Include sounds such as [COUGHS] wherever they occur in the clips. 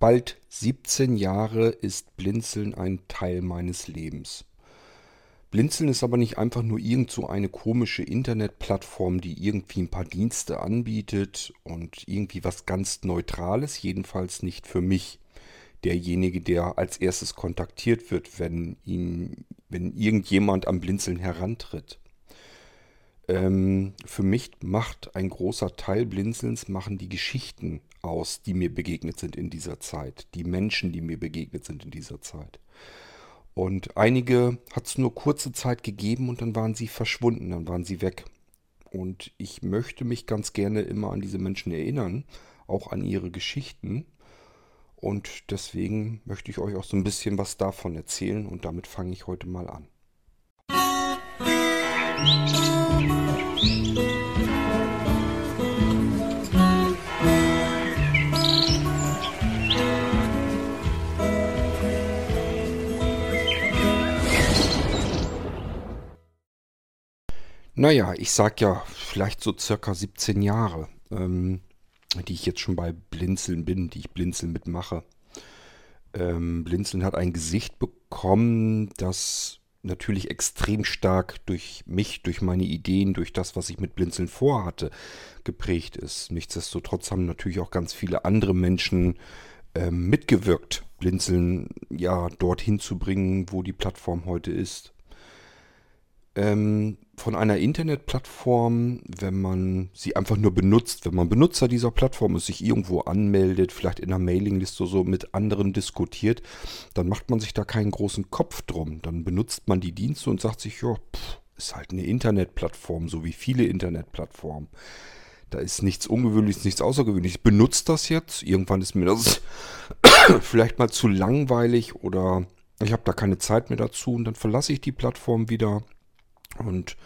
bald 17 Jahre ist Blinzeln ein Teil meines Lebens. Blinzeln ist aber nicht einfach nur irgend so eine komische Internetplattform, die irgendwie ein paar Dienste anbietet und irgendwie was ganz Neutrales, jedenfalls nicht für mich, derjenige, der als erstes kontaktiert wird, wenn ihn, wenn irgendjemand am Blinzeln herantritt. Ähm, für mich macht ein großer Teil Blinzelns machen die Geschichten aus, die mir begegnet sind in dieser Zeit, die Menschen, die mir begegnet sind in dieser Zeit. Und einige hat es nur kurze Zeit gegeben und dann waren sie verschwunden, dann waren sie weg. Und ich möchte mich ganz gerne immer an diese Menschen erinnern, auch an ihre Geschichten. Und deswegen möchte ich euch auch so ein bisschen was davon erzählen und damit fange ich heute mal an. Naja, ich sag ja vielleicht so circa 17 Jahre, ähm, die ich jetzt schon bei Blinzeln bin, die ich Blinzeln mitmache. Ähm, Blinzeln hat ein Gesicht bekommen, das natürlich extrem stark durch mich, durch meine Ideen, durch das, was ich mit Blinzeln vorhatte, geprägt ist. Nichtsdestotrotz haben natürlich auch ganz viele andere Menschen ähm, mitgewirkt, Blinzeln ja dorthin zu bringen, wo die Plattform heute ist ähm, von einer Internetplattform, wenn man sie einfach nur benutzt, wenn man Benutzer dieser Plattform ist, sich irgendwo anmeldet, vielleicht in einer Mailingliste so mit anderen diskutiert, dann macht man sich da keinen großen Kopf drum. Dann benutzt man die Dienste und sagt sich, ja, ist halt eine Internetplattform, so wie viele Internetplattformen. Da ist nichts Ungewöhnliches, nichts Außergewöhnliches. Ich benutze das jetzt. Irgendwann ist mir das [COUGHS] vielleicht mal zu langweilig oder ich habe da keine Zeit mehr dazu und dann verlasse ich die Plattform wieder und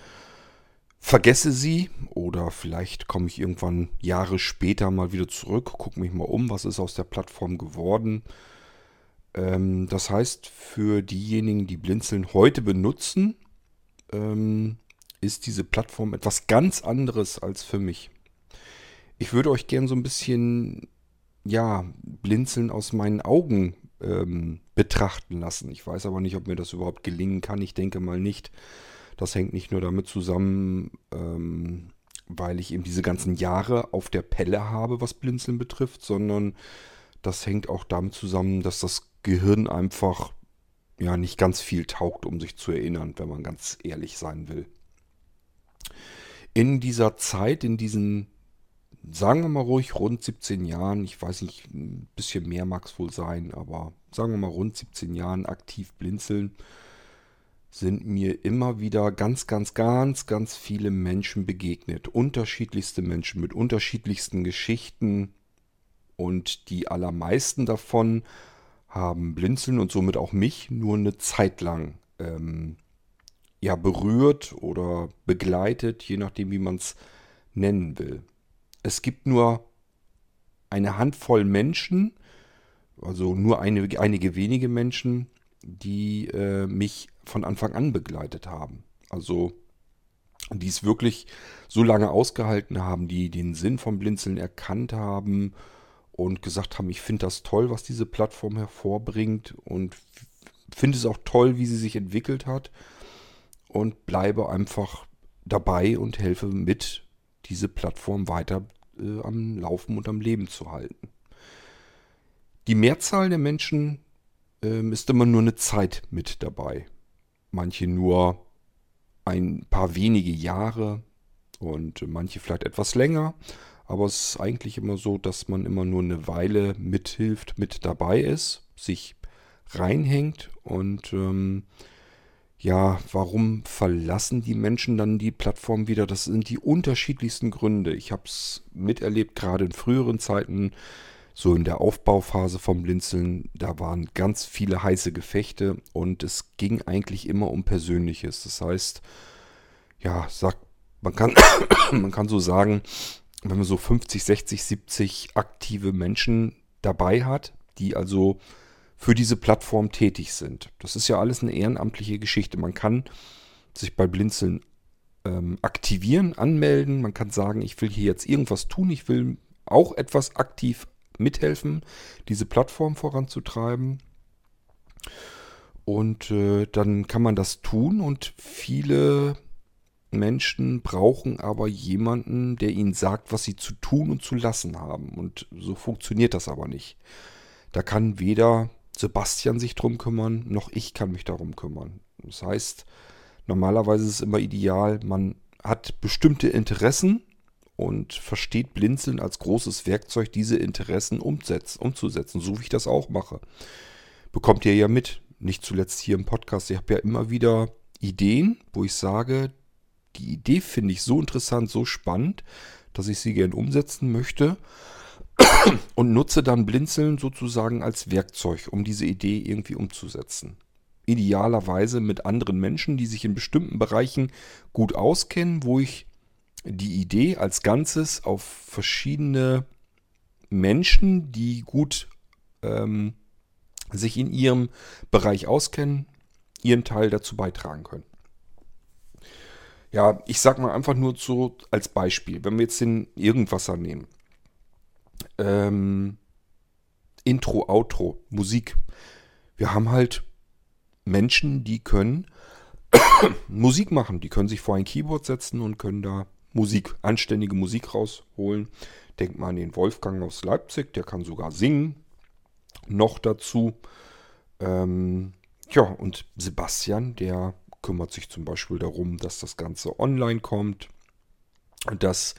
vergesse sie oder vielleicht komme ich irgendwann Jahre später mal wieder zurück, gucke mich mal um, was ist aus der Plattform geworden. Ähm, das heißt, für diejenigen, die Blinzeln heute benutzen, ähm, ist diese Plattform etwas ganz anderes als für mich. Ich würde euch gern so ein bisschen, ja, Blinzeln aus meinen Augen ähm, betrachten lassen. Ich weiß aber nicht, ob mir das überhaupt gelingen kann. Ich denke mal nicht. Das hängt nicht nur damit zusammen, ähm, weil ich eben diese ganzen Jahre auf der Pelle habe, was Blinzeln betrifft, sondern das hängt auch damit zusammen, dass das Gehirn einfach ja nicht ganz viel taugt, um sich zu erinnern, wenn man ganz ehrlich sein will. In dieser Zeit, in diesen, sagen wir mal ruhig, rund 17 Jahren, ich weiß nicht, ein bisschen mehr mag es wohl sein, aber sagen wir mal rund 17 Jahren aktiv blinzeln, sind mir immer wieder ganz, ganz, ganz, ganz viele Menschen begegnet. Unterschiedlichste Menschen mit unterschiedlichsten Geschichten. Und die allermeisten davon haben Blinzeln und somit auch mich nur eine Zeit lang ähm, ja, berührt oder begleitet, je nachdem, wie man es nennen will. Es gibt nur eine Handvoll Menschen, also nur eine, einige wenige Menschen, die äh, mich von Anfang an begleitet haben. Also die es wirklich so lange ausgehalten haben, die den Sinn vom Blinzeln erkannt haben und gesagt haben, ich finde das toll, was diese Plattform hervorbringt und finde es auch toll, wie sie sich entwickelt hat und bleibe einfach dabei und helfe mit, diese Plattform weiter äh, am Laufen und am Leben zu halten. Die Mehrzahl der Menschen ähm, ist immer nur eine Zeit mit dabei. Manche nur ein paar wenige Jahre und manche vielleicht etwas länger. Aber es ist eigentlich immer so, dass man immer nur eine Weile mithilft, mit dabei ist, sich reinhängt und ähm, ja, warum verlassen die Menschen dann die Plattform wieder? Das sind die unterschiedlichsten Gründe. Ich habe es miterlebt, gerade in früheren Zeiten so in der Aufbauphase vom Blinzeln, da waren ganz viele heiße Gefechte und es ging eigentlich immer um Persönliches. Das heißt, ja, sagt, man kann, [COUGHS] man kann so sagen, wenn man so 50, 60, 70 aktive Menschen dabei hat, die also für diese Plattform tätig sind. Das ist ja alles eine ehrenamtliche Geschichte. Man kann sich bei Blinzeln ähm, aktivieren, anmelden. Man kann sagen, ich will hier jetzt irgendwas tun, ich will auch etwas aktiv mithelfen, diese Plattform voranzutreiben. Und äh, dann kann man das tun und viele Menschen brauchen aber jemanden, der ihnen sagt, was sie zu tun und zu lassen haben. Und so funktioniert das aber nicht. Da kann weder Sebastian sich drum kümmern, noch ich kann mich darum kümmern. Das heißt, normalerweise ist es immer ideal, man hat bestimmte Interessen und versteht Blinzeln als großes Werkzeug, diese Interessen umzusetzen, so wie ich das auch mache. Bekommt ihr ja mit, nicht zuletzt hier im Podcast. Ich habe ja immer wieder Ideen, wo ich sage, die Idee finde ich so interessant, so spannend, dass ich sie gern umsetzen möchte [COUGHS] und nutze dann Blinzeln sozusagen als Werkzeug, um diese Idee irgendwie umzusetzen. Idealerweise mit anderen Menschen, die sich in bestimmten Bereichen gut auskennen, wo ich die Idee als Ganzes auf verschiedene Menschen, die gut ähm, sich in ihrem Bereich auskennen, ihren Teil dazu beitragen können. Ja, ich sag mal einfach nur so als Beispiel, wenn wir jetzt den Irgendwasser nehmen. Ähm, Intro, Outro, Musik. Wir haben halt Menschen, die können [COUGHS] Musik machen. Die können sich vor ein Keyboard setzen und können da Musik, anständige Musik rausholen. Denkt mal an den Wolfgang aus Leipzig, der kann sogar singen. Noch dazu. Ähm, ja, und Sebastian, der kümmert sich zum Beispiel darum, dass das Ganze online kommt, dass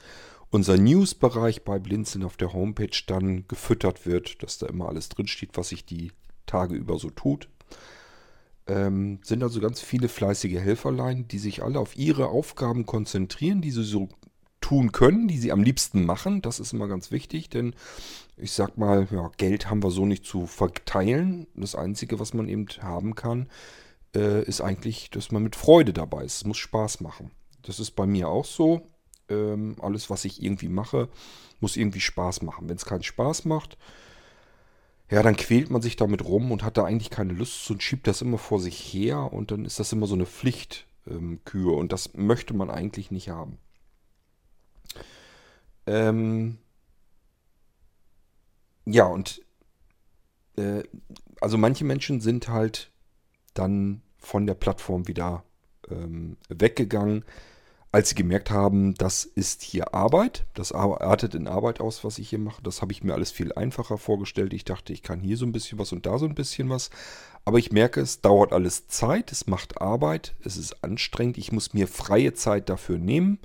unser News-Bereich bei Blinzeln auf der Homepage dann gefüttert wird, dass da immer alles drinsteht, was sich die Tage über so tut. Ähm, sind also ganz viele fleißige Helferlein, die sich alle auf ihre Aufgaben konzentrieren, die sie so tun können, die sie am liebsten machen. Das ist immer ganz wichtig, denn ich sag mal, ja, Geld haben wir so nicht zu verteilen. Das Einzige, was man eben haben kann, äh, ist eigentlich, dass man mit Freude dabei ist. Es muss Spaß machen. Das ist bei mir auch so. Ähm, alles, was ich irgendwie mache, muss irgendwie Spaß machen. Wenn es keinen Spaß macht, ja, dann quält man sich damit rum und hat da eigentlich keine Lust und schiebt das immer vor sich her und dann ist das immer so eine Pflichtkür ähm, und das möchte man eigentlich nicht haben. Ähm, ja, und äh, also manche Menschen sind halt dann von der Plattform wieder ähm, weggegangen, als sie gemerkt haben, das ist hier Arbeit. Das artet in Arbeit aus, was ich hier mache. Das habe ich mir alles viel einfacher vorgestellt. Ich dachte, ich kann hier so ein bisschen was und da so ein bisschen was. Aber ich merke, es dauert alles Zeit, es macht Arbeit, es ist anstrengend. Ich muss mir freie Zeit dafür nehmen.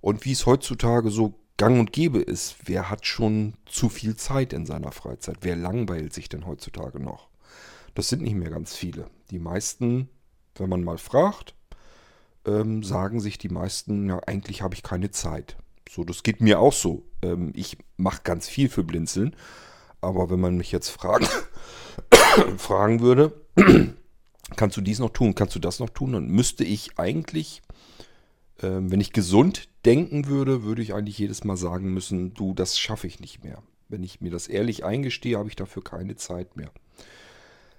Und wie es heutzutage so gang und gäbe ist, wer hat schon zu viel Zeit in seiner Freizeit? Wer langweilt sich denn heutzutage noch? Das sind nicht mehr ganz viele. Die meisten, wenn man mal fragt, ähm, sagen sich die meisten, ja, eigentlich habe ich keine Zeit. So, das geht mir auch so. Ähm, ich mache ganz viel für Blinzeln. Aber wenn man mich jetzt fragen, [COUGHS] fragen würde, [COUGHS] kannst du dies noch tun, kannst du das noch tun, dann müsste ich eigentlich, ähm, wenn ich gesund denken würde, würde ich eigentlich jedes Mal sagen müssen, du, das schaffe ich nicht mehr. Wenn ich mir das ehrlich eingestehe, habe ich dafür keine Zeit mehr.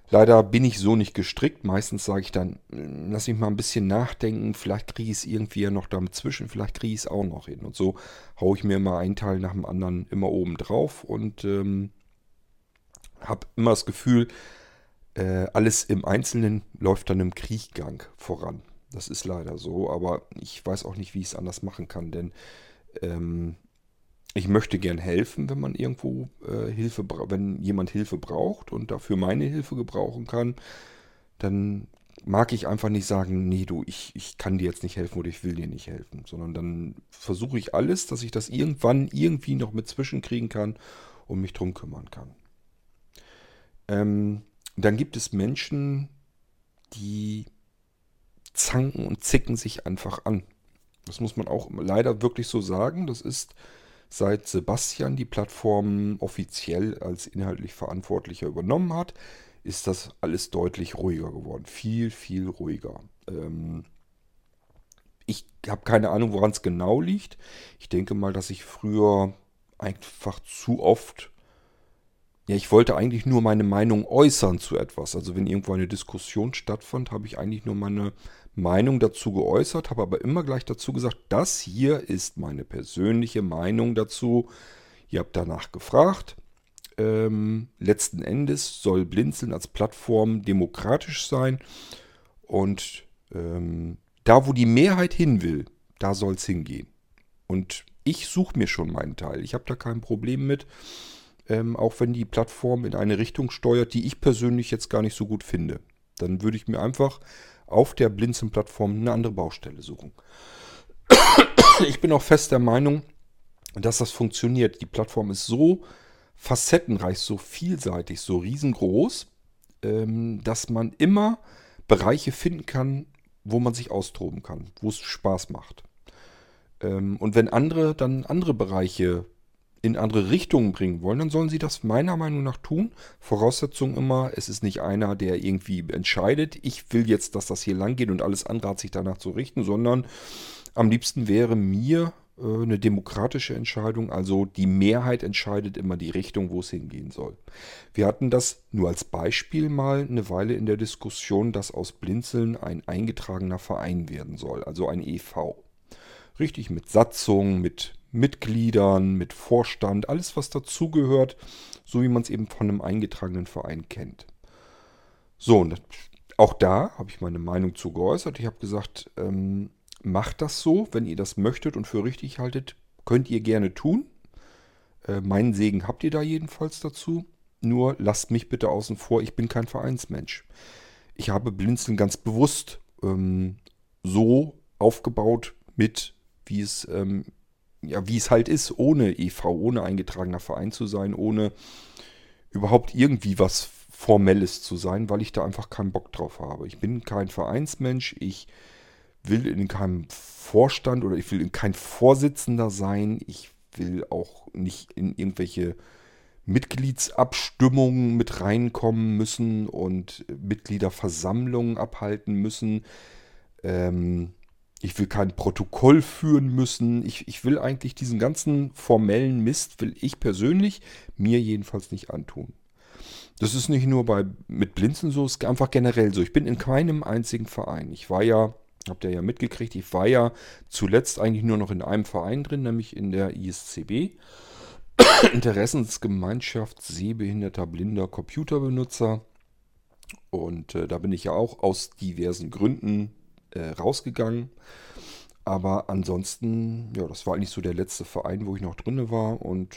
Leider bin ich so nicht gestrickt. Meistens sage ich dann, lass mich mal ein bisschen nachdenken, vielleicht kriege ich es irgendwie ja noch damit zwischen, vielleicht kriege ich es auch noch hin. Und so haue ich mir immer einen Teil nach dem anderen immer oben drauf und ähm, habe immer das Gefühl, äh, alles im Einzelnen läuft dann im Krieggang voran. Das ist leider so, aber ich weiß auch nicht, wie ich es anders machen kann, denn ähm, ich möchte gern helfen, wenn man irgendwo äh, Hilfe, wenn jemand Hilfe braucht und dafür meine Hilfe gebrauchen kann, dann mag ich einfach nicht sagen, nee, du, ich, ich kann dir jetzt nicht helfen oder ich will dir nicht helfen, sondern dann versuche ich alles, dass ich das irgendwann irgendwie noch mit zwischenkriegen kann und mich drum kümmern kann. Ähm, dann gibt es Menschen, die zanken und zicken sich einfach an. Das muss man auch leider wirklich so sagen. Das ist seit Sebastian die Plattform offiziell als inhaltlich Verantwortlicher übernommen hat, ist das alles deutlich ruhiger geworden. Viel, viel ruhiger. Ähm ich habe keine Ahnung, woran es genau liegt. Ich denke mal, dass ich früher einfach zu oft ja, ich wollte eigentlich nur meine Meinung äußern zu etwas. Also wenn irgendwo eine Diskussion stattfand, habe ich eigentlich nur meine Meinung dazu geäußert, habe aber immer gleich dazu gesagt, das hier ist meine persönliche Meinung dazu. Ihr habt danach gefragt. Ähm, letzten Endes soll Blinzeln als Plattform demokratisch sein. Und ähm, da, wo die Mehrheit hin will, da soll es hingehen. Und ich suche mir schon meinen Teil. Ich habe da kein Problem mit. Ähm, auch wenn die Plattform in eine Richtung steuert, die ich persönlich jetzt gar nicht so gut finde. Dann würde ich mir einfach auf der Blinzeln-Plattform eine andere Baustelle suchen. [COUGHS] Ich bin auch fest der Meinung, dass das funktioniert. Die Plattform ist so facettenreich, so vielseitig, so riesengroß, ähm, dass man immer Bereiche finden kann, wo man sich austoben kann, wo es Spaß macht. Ähm, und wenn andere dann andere Bereiche in andere Richtungen bringen wollen, dann sollen sie das meiner Meinung nach tun. Voraussetzung immer, es ist nicht einer, der irgendwie entscheidet, ich will jetzt, dass das hier lang geht und alles andere hat sich danach zu richten, sondern am liebsten wäre mir äh, eine demokratische Entscheidung. Also die Mehrheit entscheidet immer die Richtung, wo es hingehen soll. Wir hatten das nur als Beispiel mal eine Weile in der Diskussion, dass aus Blinzeln ein eingetragener Verein werden soll, also ein EV. Richtig mit Satzung, mit Mitgliedern, mit Vorstand, alles was dazugehört, so wie man es eben von einem eingetragenen Verein kennt. So, und auch da habe ich meine Meinung zu geäußert. Ich habe gesagt, ähm, macht das so, wenn ihr das möchtet und für richtig haltet, könnt ihr gerne tun. Äh, meinen Segen habt ihr da jedenfalls dazu. Nur lasst mich bitte außen vor, ich bin kein Vereinsmensch. Ich habe Blinzeln ganz bewusst ähm, so aufgebaut mit, wie es, ähm, ja, wie es halt ist, ohne EV, ohne eingetragener Verein zu sein, ohne überhaupt irgendwie was Formelles zu sein, weil ich da einfach keinen Bock drauf habe. Ich bin kein Vereinsmensch, ich will in keinem Vorstand oder ich will in kein Vorsitzender sein. Ich will auch nicht in irgendwelche Mitgliedsabstimmungen mit reinkommen müssen und Mitgliederversammlungen abhalten müssen. Ähm, ich will kein Protokoll führen müssen. Ich, ich will eigentlich diesen ganzen formellen Mist, will ich persönlich mir jedenfalls nicht antun. Das ist nicht nur bei mit Blinzen so, es ist einfach generell so. Ich bin in keinem einzigen Verein. Ich war ja Habt ihr ja mitgekriegt, ich war ja zuletzt eigentlich nur noch in einem Verein drin, nämlich in der ISCB. [COUGHS] Interessensgemeinschaft sehbehinderter blinder Computerbenutzer. Und äh, da bin ich ja auch aus diversen Gründen äh, rausgegangen. Aber ansonsten, ja, das war eigentlich so der letzte Verein, wo ich noch drinne war. Und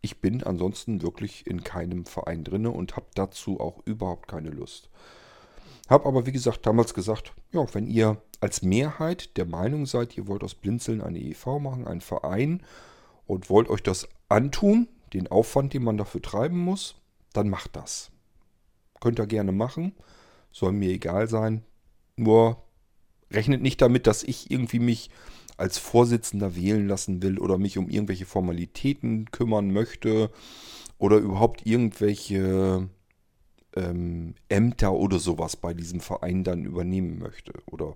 ich bin ansonsten wirklich in keinem Verein drinne und habe dazu auch überhaupt keine Lust. Habe aber, wie gesagt, damals gesagt, ja, wenn ihr als Mehrheit der Meinung seid, ihr wollt aus Blinzeln eine EV machen, einen Verein und wollt euch das antun, den Aufwand, den man dafür treiben muss, dann macht das. Könnt ihr gerne machen, soll mir egal sein. Nur rechnet nicht damit, dass ich irgendwie mich als Vorsitzender wählen lassen will oder mich um irgendwelche Formalitäten kümmern möchte oder überhaupt irgendwelche ähm, Ämter oder sowas bei diesem Verein dann übernehmen möchte. Oder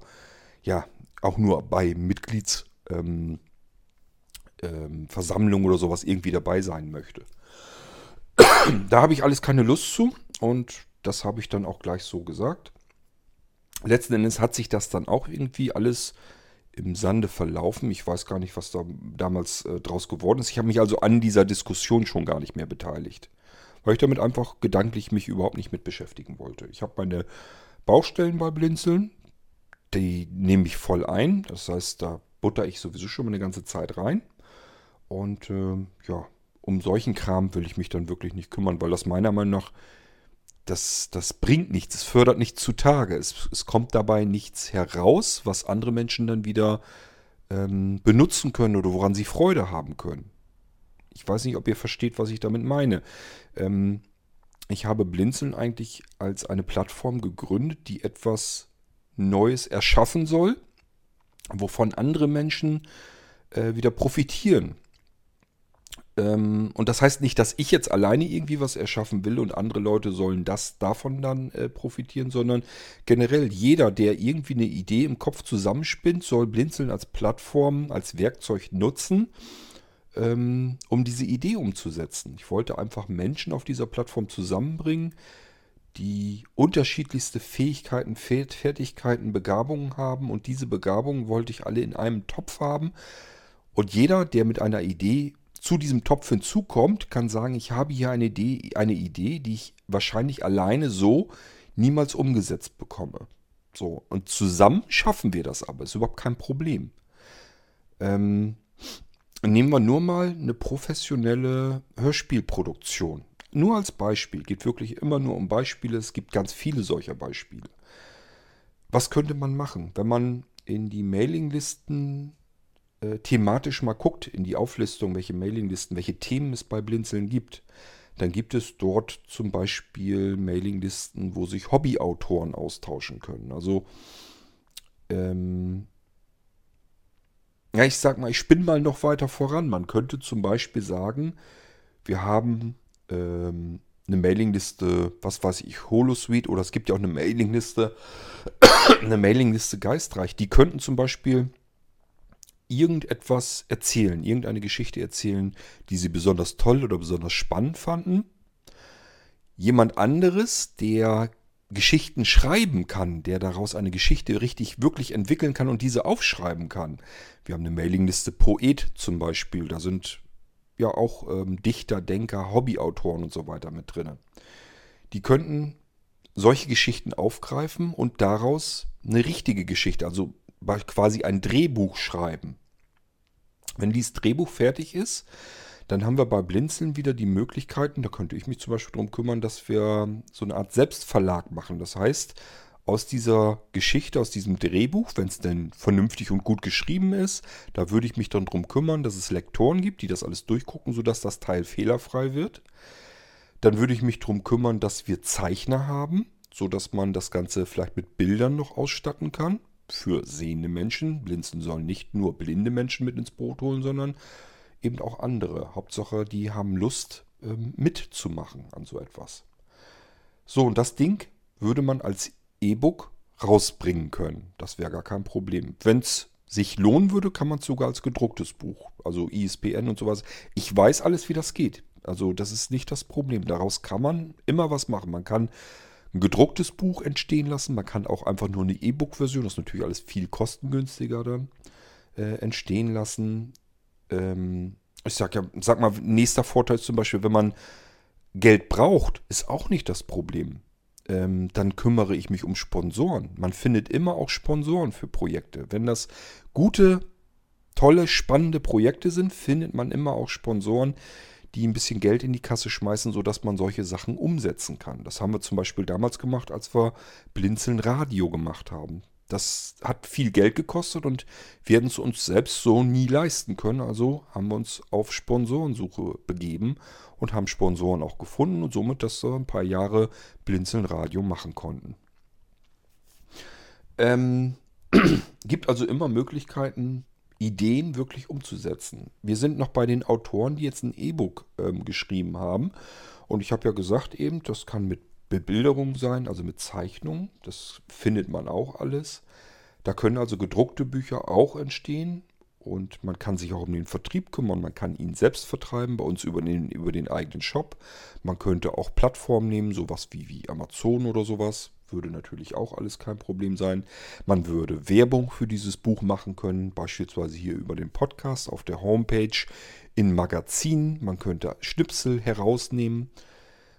ja, auch nur bei Mitgliedsversammlungen ähm, ähm, oder sowas irgendwie dabei sein möchte. da habe ich alles keine Lust zu und das habe ich dann auch gleich so gesagt. Letzten Endes hat sich das dann auch irgendwie alles im Sande verlaufen. Ich weiß gar nicht, was da damals äh, draus geworden ist. Ich habe mich also an dieser Diskussion schon gar nicht mehr beteiligt weil ich damit einfach gedanklich mich überhaupt nicht mit beschäftigen wollte. Ich habe meine Baustellen bei Blinzeln, die nehme ich voll ein. Das heißt, da butter ich sowieso schon mal eine ganze Zeit rein. Und äh, ja, um solchen Kram will ich mich dann wirklich nicht kümmern, weil das meiner Meinung nach, das, das bringt nichts, es fördert nichts zutage. Es, es kommt dabei nichts heraus, was andere Menschen dann wieder ähm, benutzen können oder woran sie Freude haben können. Ich weiß nicht, ob ihr versteht, was ich damit meine. Ähm, ich habe Blinzeln eigentlich als eine Plattform gegründet, die etwas Neues erschaffen soll, wovon andere Menschen äh, wieder profitieren. Ähm, und das heißt nicht, dass ich jetzt alleine irgendwie was erschaffen will und andere Leute sollen das davon dann äh, profitieren, sondern generell jeder, der irgendwie eine Idee im Kopf zusammenspinnt, soll Blinzeln als Plattform, als Werkzeug nutzen ähm, um diese Idee umzusetzen. Ich wollte einfach Menschen auf dieser Plattform zusammenbringen, die unterschiedlichste Fähigkeiten, Fertigkeiten, Begabungen haben und diese Begabungen wollte ich alle in einem Topf haben und jeder, der mit einer Idee zu diesem Topf hinzukommt, kann sagen, ich habe hier eine Idee, eine Idee, die ich wahrscheinlich alleine so niemals umgesetzt bekomme. So, und zusammen schaffen wir das aber, ist überhaupt kein Problem. Ähm, nehmen wir nur mal eine professionelle Hörspielproduktion. Nur als Beispiel, geht wirklich immer nur um Beispiele, es gibt ganz viele solcher Beispiele. Was könnte man machen, wenn man in die Mailinglisten äh, thematisch mal guckt, in die Auflistung, welche Mailinglisten, welche Themen es bei Blinzeln gibt? Dann gibt es dort zum Beispiel Mailinglisten, wo sich Hobbyautoren austauschen können. Also, ähm, ja, ich sag mal, ich spinne mal noch weiter voran. Man könnte zum Beispiel sagen, wir haben ähm, eine Mailingliste, was weiß ich, Holosuite oder es gibt ja auch eine Mailingliste, [COUGHS] eine Mailingliste Geistreich. Die könnten zum Beispiel irgendetwas erzählen, irgendeine Geschichte erzählen, die sie besonders toll oder besonders spannend fanden. Jemand anderes, der Geschichten schreiben kann, der daraus eine Geschichte richtig wirklich entwickeln kann und diese aufschreiben kann. Wir haben eine Mailingliste Poet zum Beispiel, da sind ja auch ähm, Dichter, Denker, Hobbyautoren und so weiter mit drin. Die könnten solche Geschichten aufgreifen und daraus eine richtige Geschichte, also quasi ein Drehbuch schreiben. Wenn dieses Drehbuch fertig ist, dann haben wir bei Blinzeln wieder die Möglichkeiten, da könnte ich mich zum Beispiel darum kümmern, dass wir so eine Art Selbstverlag machen. Das heißt, aus dieser Geschichte, aus diesem Drehbuch, wenn es denn vernünftig und gut geschrieben ist, da würde ich mich dann darum kümmern, dass es Lektoren gibt, die das alles durchgucken, sodass das Teil fehlerfrei wird. Dann würde ich mich darum kümmern, dass wir Zeichner haben, sodass man das Ganze vielleicht mit Bildern noch ausstatten kann. Für sehende Menschen. Blinzen sollen nicht nur blinde Menschen mit ins Boot holen, sondern eben auch andere. Hauptsache, die haben Lust ähm, mitzumachen an so etwas. So, und das Ding würde man als E-Book rausbringen können. Das wäre gar kein Problem. Wenn es sich lohnen würde, kann man es sogar als gedrucktes Buch, also ISBN und sowas. Ich weiß alles, wie das geht. Also das ist nicht das Problem. Daraus kann man immer was machen. Man kann ein gedrucktes Buch entstehen lassen. Man kann auch einfach nur eine E-Book-Version, das ist natürlich alles viel kostengünstiger dann, äh, entstehen lassen. Ähm, ich sag ja, sag mal, nächster Vorteil ist zum Beispiel, wenn man Geld braucht, ist auch nicht das Problem ähm, dann kümmere ich mich um Sponsoren. Man findet immer auch Sponsoren für Projekte. Wenn das gute, tolle, spannende Projekte sind, findet man immer auch Sponsoren, die ein bisschen Geld in die Kasse schmeißen, sodass man solche Sachen umsetzen kann. Das haben wir zum Beispiel damals gemacht, als wir Blinzeln Radio gemacht haben. Das hat viel Geld gekostet und hätten es uns selbst so nie leisten können. Also haben wir uns auf Sponsorensuche begeben und haben Sponsoren auch gefunden und somit, dass wir ein paar Jahre Blinzeln Radio machen konnten. Ähm, [CLEARS THROAT] gibt also immer Möglichkeiten, Ideen wirklich umzusetzen. Wir sind noch bei den Autoren, die jetzt ein E-Book ähm, geschrieben haben. Und ich habe ja gesagt eben, das kann mit Bebilderung sein, also mit Zeichnung. Das findet man auch alles. Da können also gedruckte Bücher auch entstehen. Und man kann sich auch um den Vertrieb kümmern. Man kann ihn selbst vertreiben, bei uns über den, über den eigenen Shop. Man könnte auch Plattformen nehmen, sowas wie, wie Amazon oder sowas. Würde natürlich auch alles kein Problem sein. Man würde Werbung für dieses Buch machen können, beispielsweise hier über den Podcast auf der Homepage, in Magazinen. Man könnte Schnipsel herausnehmen.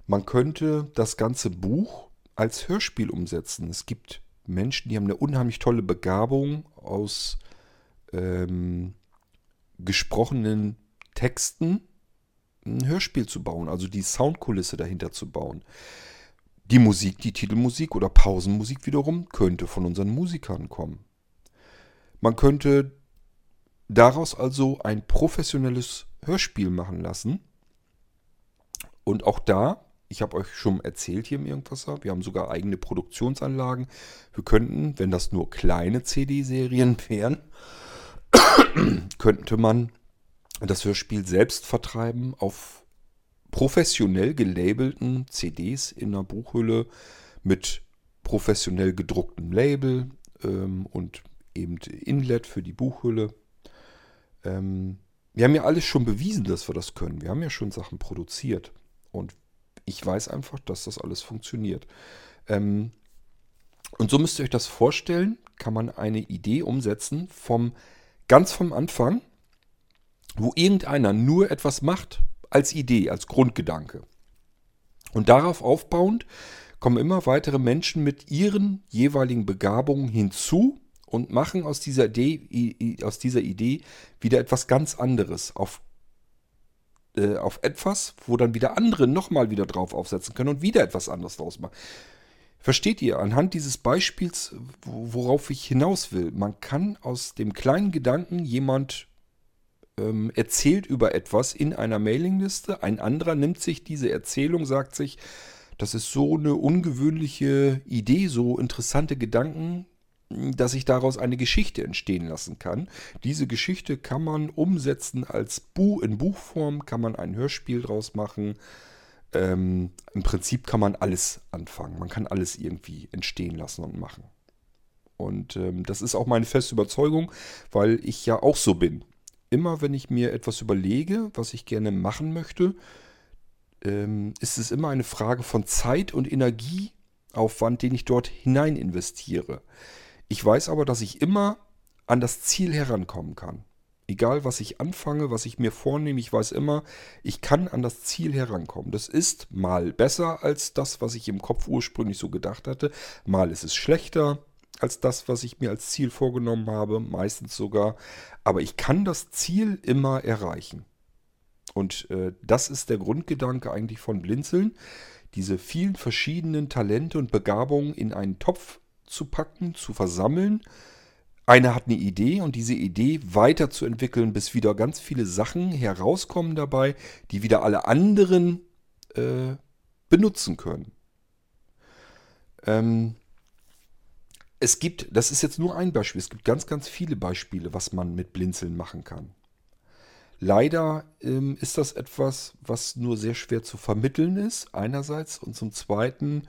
Man könnte das ganze Buch als Hörspiel umsetzen. Es gibt Menschen, die haben eine unheimlich tolle Begabung aus ähm, gesprochenen Texten ein Hörspiel zu bauen, also die Soundkulisse dahinter zu bauen. Die Musik, die Titelmusik oder Pausenmusik wiederum könnte von unseren Musikern kommen. Man könnte daraus also ein professionelles Hörspiel machen lassen. Und auch da, ich habe euch schon erzählt hier im Irgendwasser, wir haben sogar eigene Produktionsanlagen. Wir könnten, wenn das nur kleine CD-Serien [LAUGHS] wären, könnte man das Hörspiel selbst vertreiben auf professionell gelabelten CDs in einer Buchhülle mit professionell gedrucktem Label ähm, und eben Inlet für die Buchhülle. Ähm, wir haben ja alles schon bewiesen, dass wir das können. Wir haben ja schon Sachen produziert. Und ich weiß einfach, dass das alles funktioniert. Ähm, und so müsst ihr euch das vorstellen, kann man eine Idee umsetzen vom ganz vom Anfang wo irgendeiner nur etwas macht als Idee, als Grundgedanke. Und darauf aufbauend kommen immer weitere Menschen mit ihren jeweiligen Begabungen hinzu und machen aus dieser Idee, aus dieser Idee wieder etwas ganz anderes. Auf, äh, auf etwas, wo dann wieder andere nochmal wieder drauf aufsetzen können und wieder etwas anderes draus machen. Versteht ihr anhand dieses Beispiels, worauf ich hinaus will? Man kann aus dem kleinen Gedanken jemand ähm, erzählt über etwas in einer Mailingliste, ein anderer nimmt sich diese Erzählung, sagt sich, das ist so eine ungewöhnliche Idee, so interessante Gedanken, dass ich daraus eine Geschichte entstehen lassen kann. Diese Geschichte kann man umsetzen als Buch in Buchform, kann man ein Hörspiel draus machen. Ähm, Im Prinzip kann man alles anfangen. Man kann alles irgendwie entstehen lassen und machen. Und ähm, das ist auch meine feste Überzeugung, weil ich ja auch so bin. Immer wenn ich mir etwas überlege, was ich gerne machen möchte, ähm, ist es immer eine Frage von Zeit und Energieaufwand, den ich dort hinein investiere. Ich weiß aber, dass ich immer an das Ziel herankommen kann. Egal, was ich anfange, was ich mir vornehme, ich weiß immer, ich kann an das Ziel herankommen. Das ist mal besser als das, was ich im Kopf ursprünglich so gedacht hatte. Mal ist es schlechter als das, was ich mir als Ziel vorgenommen habe, meistens sogar. Aber ich kann das Ziel immer erreichen. Und äh, das ist der Grundgedanke eigentlich von Blinzeln. Diese vielen verschiedenen Talente und Begabungen in einen Topf zu packen, zu versammeln. Einer hat eine Idee und diese Idee weiterzuentwickeln, bis wieder ganz viele Sachen herauskommen dabei, die wieder alle anderen äh, benutzen können. Ähm, es gibt, das ist jetzt nur ein Beispiel, es gibt ganz, ganz viele Beispiele, was man mit Blinzeln machen kann. Leider ähm, ist das etwas, was nur sehr schwer zu vermitteln ist, einerseits. Und zum Zweiten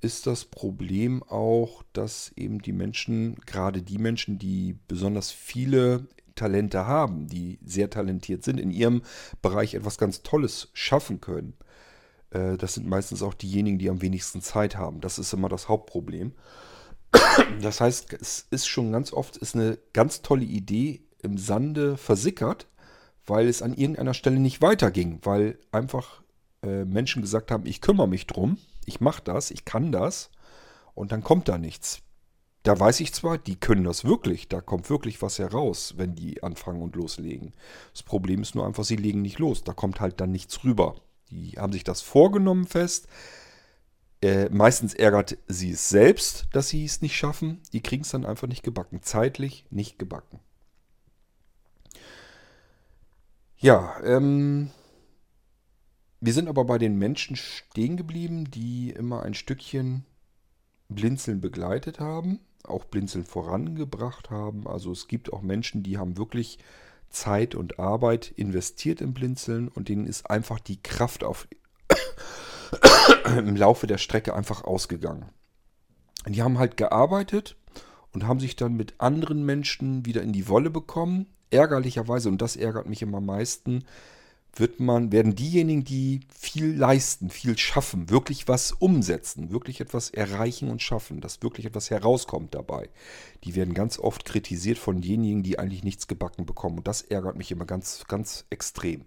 ist das Problem auch, dass eben die Menschen, gerade die Menschen, die besonders viele Talente haben, die sehr talentiert sind, in ihrem Bereich etwas ganz Tolles schaffen können. Äh, das sind meistens auch diejenigen, die am wenigsten Zeit haben. Das ist immer das Hauptproblem. Das heißt, es ist schon ganz oft ist eine ganz tolle Idee im Sande versickert, weil es an irgendeiner Stelle nicht weiterging, weil einfach äh, Menschen gesagt haben, ich kümmere mich drum ich mache das, ich kann das und dann kommt da nichts. Da weiß ich zwar, die können das wirklich, da kommt wirklich was heraus, wenn die anfangen und loslegen. Das Problem ist nur einfach, sie legen nicht los, da kommt halt dann nichts rüber. Die haben sich das vorgenommen fest. Äh, meistens ärgert sie es selbst, dass sie es nicht schaffen. Die kriegen es dann einfach nicht gebacken. Zeitlich nicht gebacken. Ja, ähm, wir sind aber bei den Menschen stehen geblieben, die immer ein Stückchen Blinzeln begleitet haben, auch Blinzeln vorangebracht haben. Also es gibt auch Menschen, die haben wirklich Zeit und Arbeit investiert in Blinzeln und denen ist einfach die Kraft auf [COUGHS] im Laufe der Strecke einfach ausgegangen. Die haben halt gearbeitet und haben sich dann mit anderen Menschen wieder in die Wolle bekommen. Ärgerlicherweise, und das ärgert mich immer am meisten, wird man, werden diejenigen, die viel leisten, viel schaffen, wirklich was umsetzen, wirklich etwas erreichen und schaffen, dass wirklich etwas herauskommt dabei. Die werden ganz oft kritisiert von denjenigen, die eigentlich nichts gebacken bekommen. Und das ärgert mich immer ganz, ganz extrem.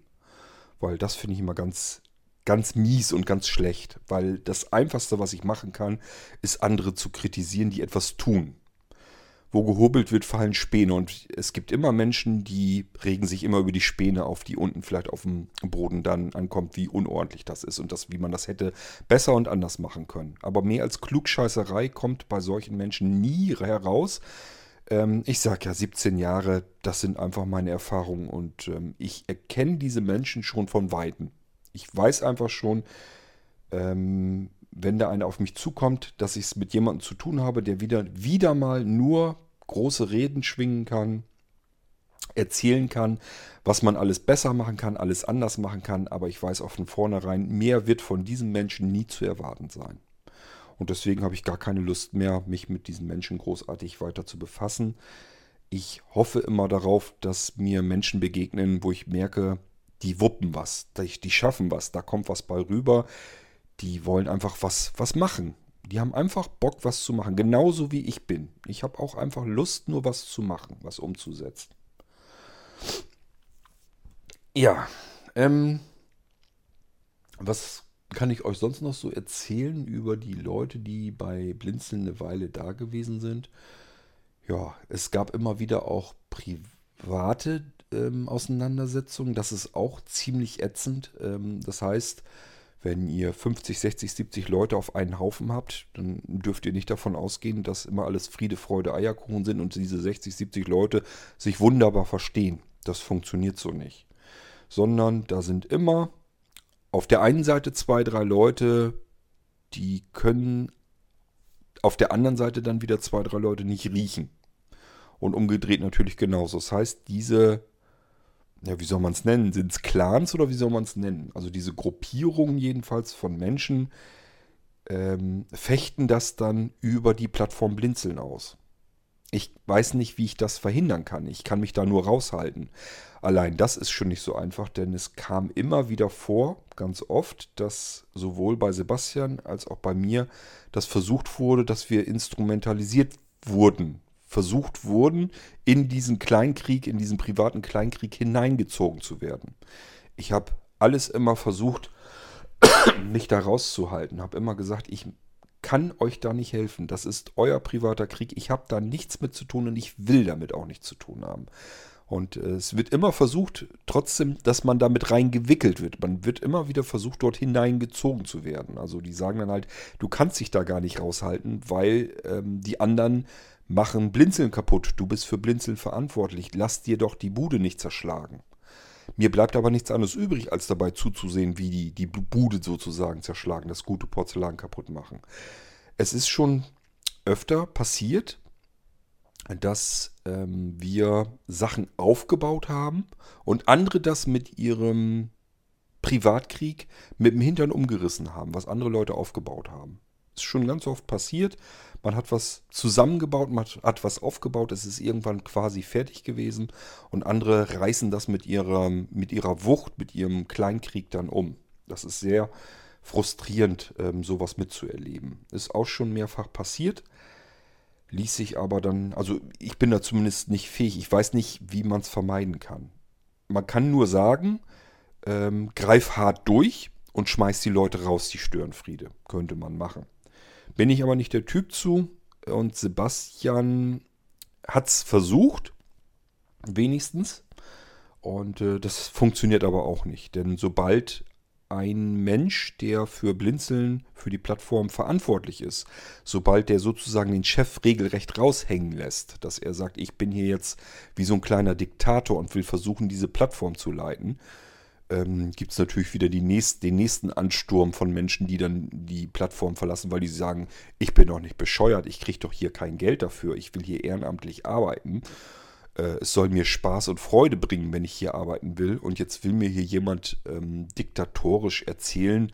Weil das finde ich immer ganz, ganz mies und ganz schlecht. Weil das Einfachste, was ich machen kann, ist andere zu kritisieren, die etwas tun wo gehobelt wird, fallen Späne. Und es gibt immer Menschen, die regen sich immer über die Späne auf, die unten vielleicht auf dem Boden dann ankommt, wie unordentlich das ist und das, wie man das hätte besser und anders machen können. Aber mehr als Klugscheißerei kommt bei solchen Menschen nie heraus. Ähm, ich sage ja, 17 Jahre, das sind einfach meine Erfahrungen und ähm, ich erkenne diese Menschen schon von Weitem. Ich weiß einfach schon, ähm, wenn da einer auf mich zukommt, dass ich es mit jemandem zu tun habe, der wieder, wieder mal nur große Reden schwingen kann, erzählen kann, was man alles besser machen kann, alles anders machen kann, aber ich weiß auch von vornherein, mehr wird von diesen Menschen nie zu erwarten sein. Und deswegen habe ich gar keine Lust mehr, mich mit diesen Menschen großartig weiter zu befassen. Ich hoffe immer darauf, dass mir Menschen begegnen, wo ich merke, die wuppen was, die schaffen was, da kommt was bei rüber die wollen einfach was, was machen. Die haben einfach Bock, was zu machen. Genauso wie ich bin. Ich habe auch einfach Lust, nur was zu machen, was umzusetzen. Ja, ähm, was kann ich euch sonst noch so erzählen über die Leute, die bei Blinzeln eine Weile da gewesen sind? Ja, es gab immer wieder auch private ähm, Auseinandersetzungen. Das ist auch ziemlich ätzend. Ähm, das heißt, wenn ihr 50, 60, 70 Leute auf einen Haufen habt, dann dürft ihr nicht davon ausgehen, dass immer alles Friede, Freude, Eierkuchen sind und diese 60, 70 Leute sich wunderbar verstehen. Das funktioniert so nicht. Sondern da sind immer auf der einen Seite zwei, drei Leute, die können auf der anderen Seite dann wieder zwei, drei Leute nicht riechen. Und umgedreht natürlich genauso. Das heißt, diese, ja, wie soll man es nennen? Sind es Clans oder wie soll man es nennen? Also diese Gruppierungen jedenfalls von Menschen ähm, fechten das dann über die Plattform Blinzeln aus. Ich weiß nicht, wie ich das verhindern kann. Ich kann mich da nur raushalten. Allein das ist schon nicht so einfach, denn es kam immer wieder vor, ganz oft, dass sowohl bei Sebastian als auch bei mir das versucht wurde, dass wir instrumentalisiert wurden, versucht wurden, in diesen Kleinkrieg, in diesen privaten Kleinkrieg hineingezogen zu werden. Ich habe alles immer versucht, [CLEARS THROAT] mich da rauszuhalten, habe immer gesagt, ich kann euch da nicht helfen. Das ist euer privater Krieg. Ich habe da nichts mit zu tun und ich will damit auch nichts zu tun haben. Und äh, es wird immer versucht, trotzdem, dass man damit reingewickelt wird. Man wird immer wieder versucht, dort hineingezogen zu werden. Also die sagen dann halt, du kannst dich da gar nicht raushalten, weil ähm, die anderen machen Blinzeln kaputt. Du bist für Blinzeln verantwortlich. Lass dir doch die Bude nicht zerschlagen. Mir bleibt aber nichts anderes übrig, als dabei zuzusehen, wie die, die Bude sozusagen zerschlagen, das gute Porzellan kaputt machen. Es ist schon öfter passiert, dass ähm, wir Sachen aufgebaut haben und andere das mit ihrem Privatkrieg mit dem Hintern umgerissen haben, was andere Leute aufgebaut haben. Ist schon ganz oft passiert. Man hat was zusammengebaut, man hat was aufgebaut, es ist irgendwann quasi fertig gewesen und andere reißen das mit ihrer, mit ihrer Wucht, mit ihrem Kleinkrieg dann um. Das ist sehr frustrierend, ähm, sowas mitzuerleben. Ist auch schon mehrfach passiert ließ sich aber dann, also ich bin da zumindest nicht fähig. Ich weiß nicht, wie man es vermeiden kann. Man kann nur sagen, ähm, greif hart durch und schmeiß die Leute raus, die Störenfriede. Könnte man machen. Bin ich aber nicht der Typ zu. Und Sebastian hat es versucht, wenigstens. Und äh, das funktioniert aber auch nicht. Denn sobald ein Mensch, der für Blinzeln, für die Plattform verantwortlich ist, sobald der sozusagen den Chef regelrecht raushängen lässt, dass er sagt, ich bin hier jetzt wie so ein kleiner Diktator und will versuchen, diese Plattform zu leiten, ähm, gibt es natürlich wieder nächst, den nächsten Ansturm von Menschen, die dann die Plattform verlassen, weil die sagen, ich bin doch nicht bescheuert, ich kriege doch hier kein Geld dafür, ich will hier ehrenamtlich arbeiten äh, es soll mir Spaß und Freude bringen, wenn ich hier arbeiten will. Und jetzt will mir hier jemand ähm, diktatorisch erzählen,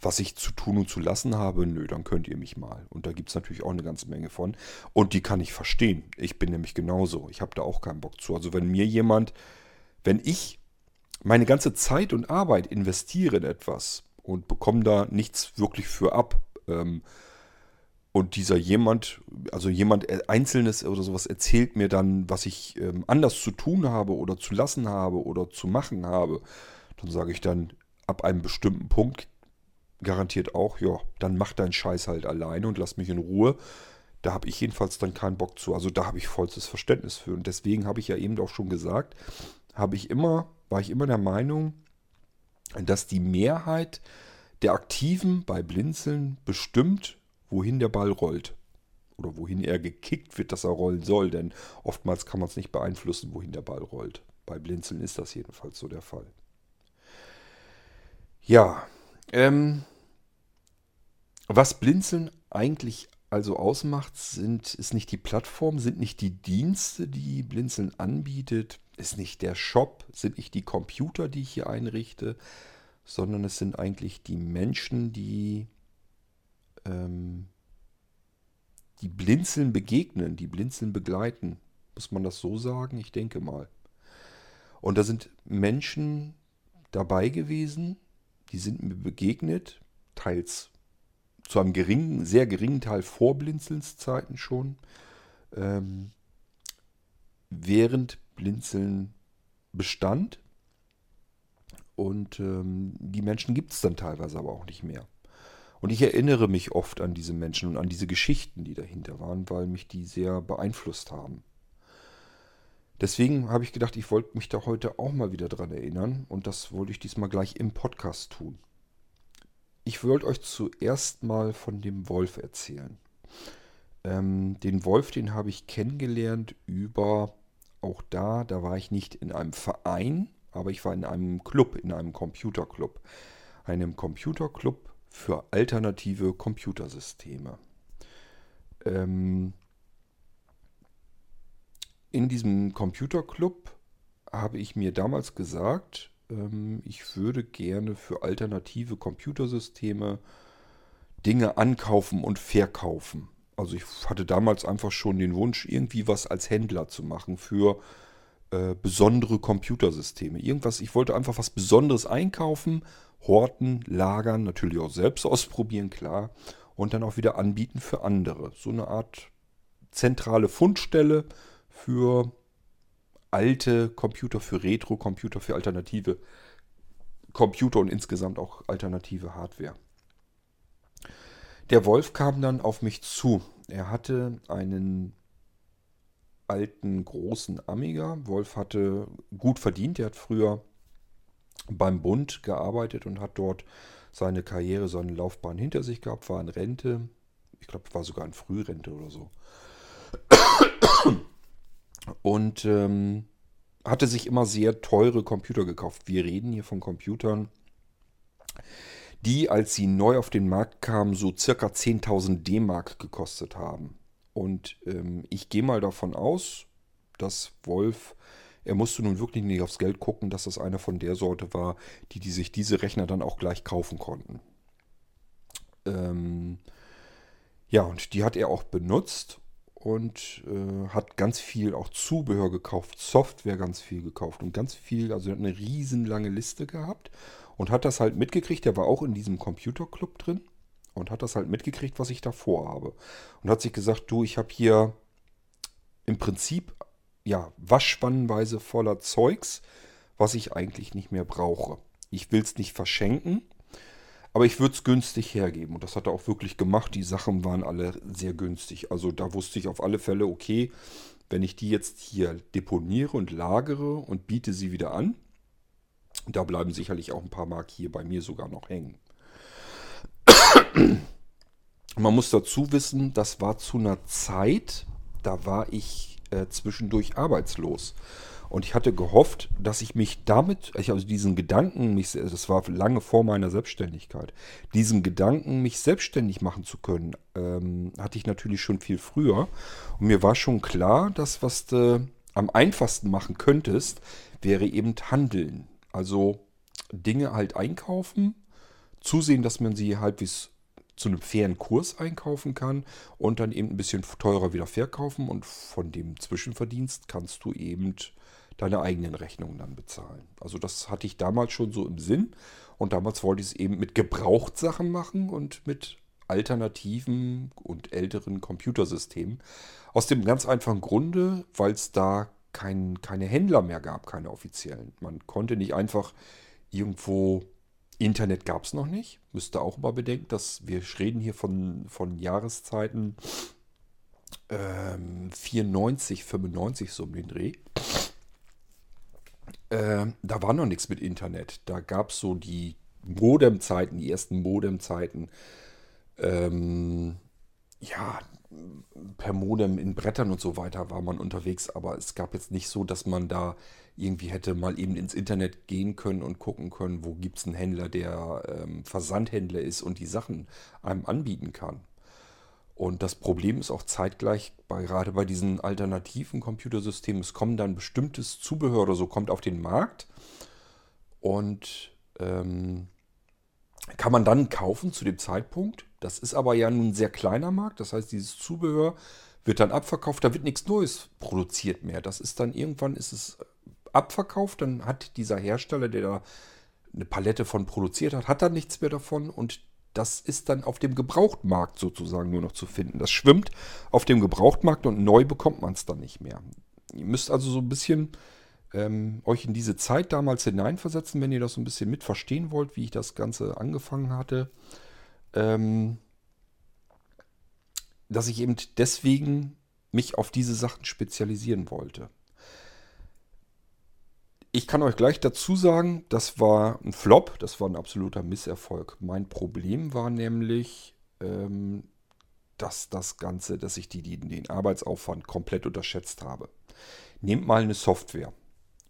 was ich zu tun und zu lassen habe. Nö, dann könnt ihr mich mal. Und da gibt es natürlich auch eine ganze Menge von. Und die kann ich verstehen. Ich bin nämlich genauso. Ich habe da auch keinen Bock zu. Also wenn mir jemand, wenn ich meine ganze Zeit und Arbeit investiere in etwas und bekomme da nichts wirklich für ab, ähm, und dieser jemand, also jemand äh, Einzelnes oder sowas erzählt mir dann, was ich ähm, anders zu tun habe oder zu lassen habe oder zu machen habe. Dann sage ich dann ab einem bestimmten Punkt garantiert auch, ja, dann mach deinen Scheiß halt alleine und lass mich in Ruhe. Da habe ich jedenfalls dann keinen Bock zu. Also da habe ich vollstes Verständnis für. Und deswegen habe ich ja eben auch schon gesagt, habe ich immer, war ich immer der Meinung, dass die Mehrheit der Aktiven bei Blinzeln bestimmt wohin der Ball rollt. Oder wohin er gekickt wird, dass er rollen soll. Denn oftmals kann man es nicht beeinflussen, wohin der Ball rollt. Bei Blinzeln ist das jedenfalls so der Fall. Ja, ähm, was Blinzeln eigentlich also ausmacht, sind, ist nicht die Plattform, sind nicht die Dienste, die Blinzeln anbietet, ist nicht der Shop, sind nicht die Computer, die ich hier einrichte, sondern es sind eigentlich die Menschen, die ähm, die Blinzeln begegnen, die Blinzeln begleiten. Muss man das so sagen? Ich denke mal. Und da sind Menschen dabei gewesen, die sind mir begegnet, teils zu einem geringen, sehr geringen Teil vor Blinzelnszeiten schon, ähm, während Blinzeln bestand Und ähm, die Menschen gibt es dann teilweise aber auch nicht mehr. Und ich erinnere mich oft an diese Menschen und an diese Geschichten, die dahinter waren, weil mich die sehr beeinflusst haben. Deswegen habe ich gedacht, ich wollte mich da heute auch mal wieder dran erinnern und das wollte ich diesmal gleich im Podcast tun. Ich wollte euch zuerst mal von dem Wolf erzählen. Ähm, den Wolf, den habe ich kennengelernt über, auch da, da war ich nicht in einem Verein, aber ich war in einem Club, in einem Computerclub. Einem Computerclub für alternative Computersysteme. Ähm, in diesem Computerclub habe ich mir damals gesagt, ähm, ich würde gerne für alternative Computersysteme Dinge ankaufen und verkaufen. Also ich hatte damals einfach schon den Wunsch, irgendwie was als Händler zu machen für äh, besondere Computersysteme. Irgendwas, ich wollte einfach was Besonderes einkaufen, horten, lagern, natürlich auch selbst [LAUGHS] ausprobieren, klar. Und dann auch wieder anbieten für andere. So eine Art zentrale Fundstelle für alte Computer, für Retro-Computer, für alternative Computer und insgesamt auch alternative Hardware. Der Wolf kam dann auf mich zu. Er hatte einen alten großen Amiga. Wolf hatte gut verdient. Er hat früher beim Bund gearbeitet und hat dort seine Karriere, seine Laufbahn hinter sich gehabt, war in Rente. Ich glaube, war sogar in Frührente oder so und ähm, hatte sich immer sehr teure Computer gekauft. Wir reden hier von Computern, die, als sie neu auf den Markt kamen, so circa 10.000 D-Mark gekostet haben. Und ähm, ich gehe mal davon aus, dass Wolf, er musste nun wirklich nicht aufs Geld gucken, dass das einer von der Sorte war, die, die sich diese Rechner dann auch gleich kaufen konnten. Ähm, ja, und die hat er auch benutzt und äh, hat ganz viel auch Zubehör gekauft, Software ganz viel gekauft und ganz viel, also er hat eine riesenlange Liste gehabt und hat das halt mitgekriegt. Der war auch in diesem Computerclub drin und hat das halt mitgekriegt, was ich da vorhabe. Und hat sich gesagt, du, ich habe hier im Prinzip ja waschspannenweise voller Zeugs, was ich eigentlich nicht mehr brauche. Ich will es nicht verschenken, aber ich würde es günstig hergeben. Und das hat er auch wirklich gemacht. Die Sachen waren alle sehr günstig. Also da wusste ich auf alle Fälle, okay, wenn ich die jetzt hier deponiere und lagere und biete sie wieder an, da bleiben sicherlich auch ein paar Mark hier bei mir sogar noch hängen. Man muss dazu wissen, das war zu einer Zeit, da war ich äh, zwischendurch arbeitslos. Und ich hatte gehofft, dass ich mich damit, also diesen Gedanken, mich, das war lange vor meiner Selbstständigkeit, diesen Gedanken, mich selbstständig machen zu können, ähm, hatte ich natürlich schon viel früher. Und mir war schon klar, dass was du am einfachsten machen könntest, wäre eben Handeln. Also Dinge halt einkaufen, zusehen, dass man sie halbwegs zu einem fairen Kurs einkaufen kann und dann eben ein bisschen teurer wieder verkaufen und von dem Zwischenverdienst kannst du eben deine eigenen Rechnungen dann bezahlen. Also das hatte ich damals schon so im Sinn und damals wollte ich es eben mit Gebrauchtsachen machen und mit alternativen und älteren Computersystemen. Aus dem ganz einfachen Grunde, weil es da kein, keine Händler mehr gab, keine offiziellen. Man konnte nicht einfach irgendwo, Internet gab es noch nicht, müsste auch mal bedenken, dass wir reden hier von, von Jahreszeiten ähm, 94, 95 so um den Dreh. Äh, da war noch nichts mit Internet. Da gab es so die Modemzeiten, die ersten Modemzeiten. Ähm, ja, per Modem in Brettern und so weiter war man unterwegs, aber es gab jetzt nicht so, dass man da irgendwie hätte mal eben ins Internet gehen können und gucken können, wo gibt es einen Händler, der ähm, Versandhändler ist und die Sachen einem anbieten kann. Und das Problem ist auch zeitgleich, bei, gerade bei diesen alternativen Computersystemen, es kommt dann bestimmtes Zubehör oder so, kommt auf den Markt und ähm, kann man dann kaufen zu dem Zeitpunkt. Das ist aber ja nun ein sehr kleiner Markt, das heißt, dieses Zubehör wird dann abverkauft, da wird nichts Neues produziert mehr. Das ist dann irgendwann ist es abverkauft, dann hat dieser Hersteller, der da eine Palette von produziert hat, hat dann nichts mehr davon und das ist dann auf dem Gebrauchtmarkt sozusagen nur noch zu finden. Das schwimmt auf dem Gebrauchtmarkt und neu bekommt man es dann nicht mehr. Ihr müsst also so ein bisschen ähm, euch in diese Zeit damals hineinversetzen, wenn ihr das so ein bisschen mitverstehen wollt, wie ich das Ganze angefangen hatte. Ähm, dass ich eben deswegen mich auf diese Sachen spezialisieren wollte. Ich kann euch gleich dazu sagen, das war ein Flop, das war ein absoluter Misserfolg. Mein Problem war nämlich, ähm, dass das Ganze, dass ich die, die, den Arbeitsaufwand komplett unterschätzt habe. Nehmt mal eine Software,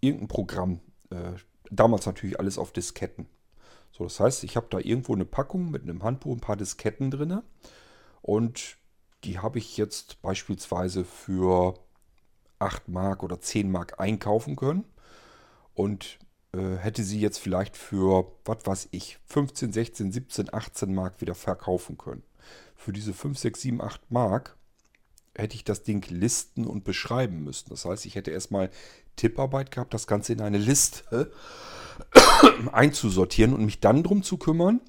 irgendein Programm, äh, damals natürlich alles auf Disketten. So, das heißt, ich habe da irgendwo eine Packung mit einem Handbuch, ein paar Disketten drin und die habe ich jetzt beispielsweise für 8 Mark oder 10 Mark einkaufen können und äh, hätte sie jetzt vielleicht für, was weiß ich, 15, 16, 17, 18 Mark wieder verkaufen können. Für diese 5, 6, 7, 8 Mark hätte ich das Ding listen und beschreiben müssen. Das heißt, ich hätte erstmal Tipparbeit gehabt, das Ganze in eine Liste [COUGHS] einzusortieren und mich dann darum zu kümmern,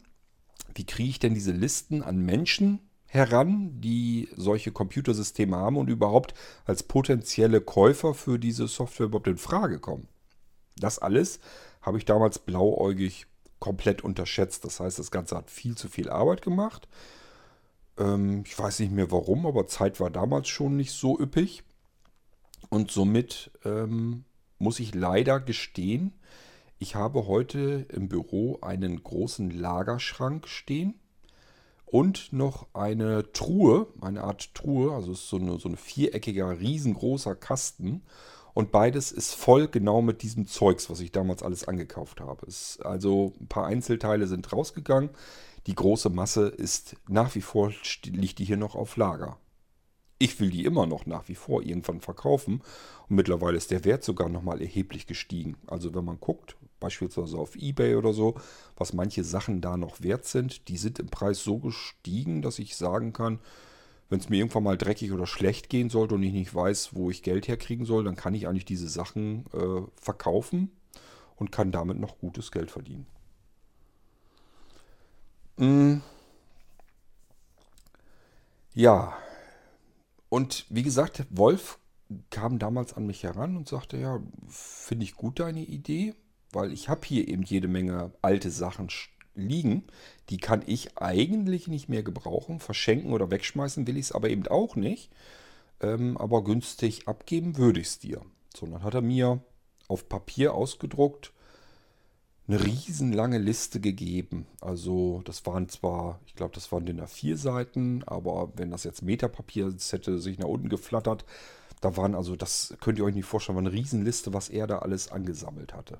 wie kriege ich denn diese Listen an Menschen heran, die solche Computersysteme haben und überhaupt als potenzielle Käufer für diese Software überhaupt in Frage kommen. Das alles habe ich damals blauäugig komplett unterschätzt. Das heißt, das Ganze hat viel zu viel Arbeit gemacht. Ähm, ich weiß nicht mehr warum, aber Zeit war damals schon nicht so üppig. Und somit ähm, muss ich leider gestehen, ich habe heute im Büro einen großen Lagerschrank stehen und noch eine Truhe, eine Art Truhe, also ist so, eine, so ein viereckiger, riesengroßer Kasten. Und beides ist voll genau mit diesem Zeugs, was ich damals alles angekauft habe. Es, also ein paar Einzelteile sind rausgegangen. Die große Masse ist nach wie vor, liegt die hier noch auf Lager. Ich will die immer noch nach wie vor irgendwann verkaufen. Und mittlerweile ist der Wert sogar nochmal erheblich gestiegen. Also wenn man guckt, beispielsweise auf Ebay oder so, was manche Sachen da noch wert sind, die sind im Preis so gestiegen, dass ich sagen kann, wenn es mir irgendwann mal dreckig oder schlecht gehen sollte und ich nicht weiß, wo ich Geld herkriegen soll, dann kann ich eigentlich diese Sachen äh, verkaufen und kann damit noch gutes Geld verdienen. Mm. Ja, und wie gesagt, Wolf kam damals an mich heran und sagte, ja, finde ich gut deine Idee, weil ich habe hier eben jede Menge alte Sachen liegen. Die kann ich eigentlich nicht mehr gebrauchen. Verschenken oder wegschmeißen will ich es aber eben auch nicht. Ähm, aber günstig abgeben würde ich es dir. So, dann hat er mir auf Papier ausgedruckt eine riesenlange Liste gegeben. Also das waren zwar, ich glaube, das waren DIN A4 Seiten, aber wenn das jetzt Meterpapier ist, hätte sich nach unten geflattert. Da waren also, das könnt ihr euch nicht vorstellen, war eine Riesenliste, was er da alles angesammelt hatte.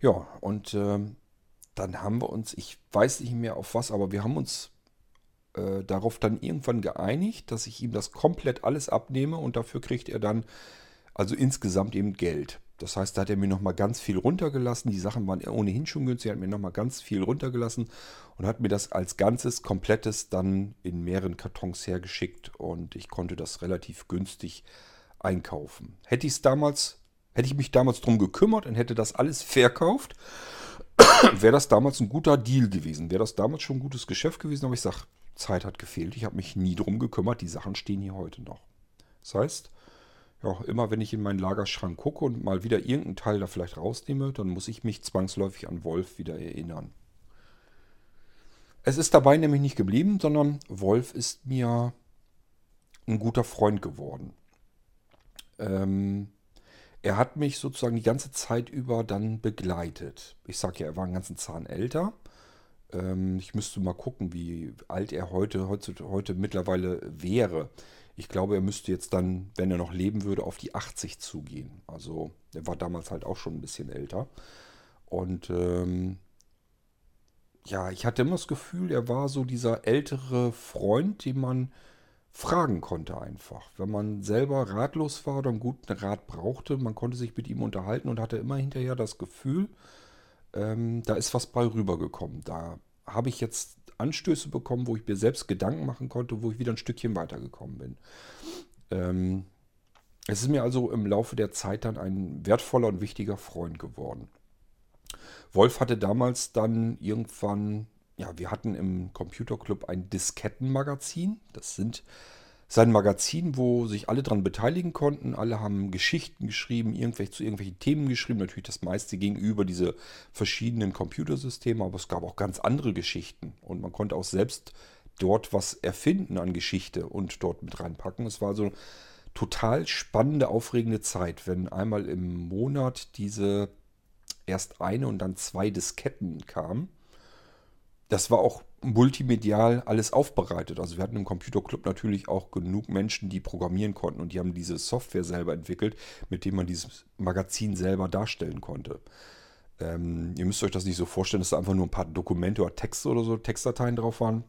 Ja, und äh, dann haben wir uns, ich weiß nicht mehr auf was, aber wir haben uns äh, darauf dann irgendwann geeinigt, dass ich ihm das komplett alles abnehme und dafür kriegt er dann also insgesamt eben Geld. Das heißt, da hat er mir nochmal ganz viel runtergelassen. Die Sachen waren ohnehin schon günstig. Er hat mir nochmal ganz viel runtergelassen und hat mir das als ganzes, komplettes dann in mehreren Kartons hergeschickt und ich konnte das relativ günstig einkaufen. Hätte ich es damals, hätte ich mich damals drum gekümmert und hätte das alles verkauft, [COUGHS] wäre das damals ein guter Deal gewesen. Wäre das damals schon ein gutes Geschäft gewesen, aber ich sage, Zeit hat gefehlt. Ich habe mich nie drum gekümmert. Die Sachen stehen hier heute noch. Das heißt, ja, immer wenn ich in meinen Lagerschrank gucke und mal wieder irgendeinen Teil da vielleicht rausnehme, dann muss ich mich zwangsläufig an Wolf wieder erinnern. Es ist dabei nämlich nicht geblieben, sondern Wolf ist mir ein guter Freund geworden. Ähm, er hat mich sozusagen die ganze Zeit über dann begleitet. Ich sage ja, er war einen ganzen Zahn älter. Ähm, ich müsste mal gucken, wie alt er heute, heute, heute mittlerweile wäre. Ich glaube, er müsste jetzt dann, wenn er noch leben würde, auf die 80 zugehen. Also er war damals halt auch schon ein bisschen älter. Und ähm, ja, ich hatte immer das Gefühl, er war so dieser ältere Freund, den man fragen konnte einfach. Wenn man selber ratlos war oder einen guten Rat brauchte, man konnte sich mit ihm unterhalten und hatte immer hinterher das Gefühl, ähm, da ist was bei rübergekommen. Da habe ich jetzt Anstöße bekommen, wo ich mir selbst Gedanken machen konnte, wo ich wieder ein Stückchen weitergekommen bin. Ähm, es ist mir also im Laufe der Zeit dann ein wertvoller und wichtiger Freund geworden. Wolf hatte damals dann irgendwann, ja, wir hatten im Computerclub ein Diskettenmagazin. Das sind sein Magazin, wo sich alle dran beteiligen konnten. Alle haben Geschichten geschrieben, irgendwelche, zu irgendwelchen Themen geschrieben. Natürlich das meiste gegenüber diese verschiedenen Computersysteme, aber es gab auch ganz andere Geschichten. Und man konnte auch selbst dort was erfinden an Geschichte und dort mit reinpacken. Es war so total spannende, aufregende Zeit, wenn einmal im Monat diese erst eine und dann zwei Disketten kamen. Das war auch multimedial alles aufbereitet. Also wir hatten im Computerclub natürlich auch genug Menschen, die programmieren konnten und die haben diese Software selber entwickelt, mit dem man dieses Magazin selber darstellen konnte. Ähm, ihr müsst euch das nicht so vorstellen, dass da einfach nur ein paar Dokumente oder Texte oder so, Textdateien drauf waren,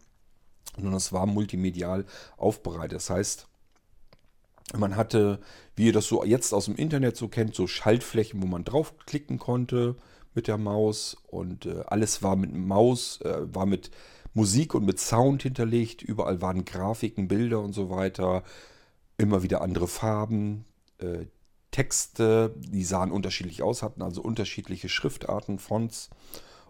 sondern es war multimedial aufbereitet. Das heißt, man hatte, wie ihr das so jetzt aus dem Internet so kennt, so Schaltflächen, wo man draufklicken konnte mit der Maus und äh, alles war mit Maus, äh, war mit Musik und mit Sound hinterlegt. Überall waren Grafiken, Bilder und so weiter. Immer wieder andere Farben, äh, Texte, die sahen unterschiedlich aus, hatten also unterschiedliche Schriftarten, Fonts.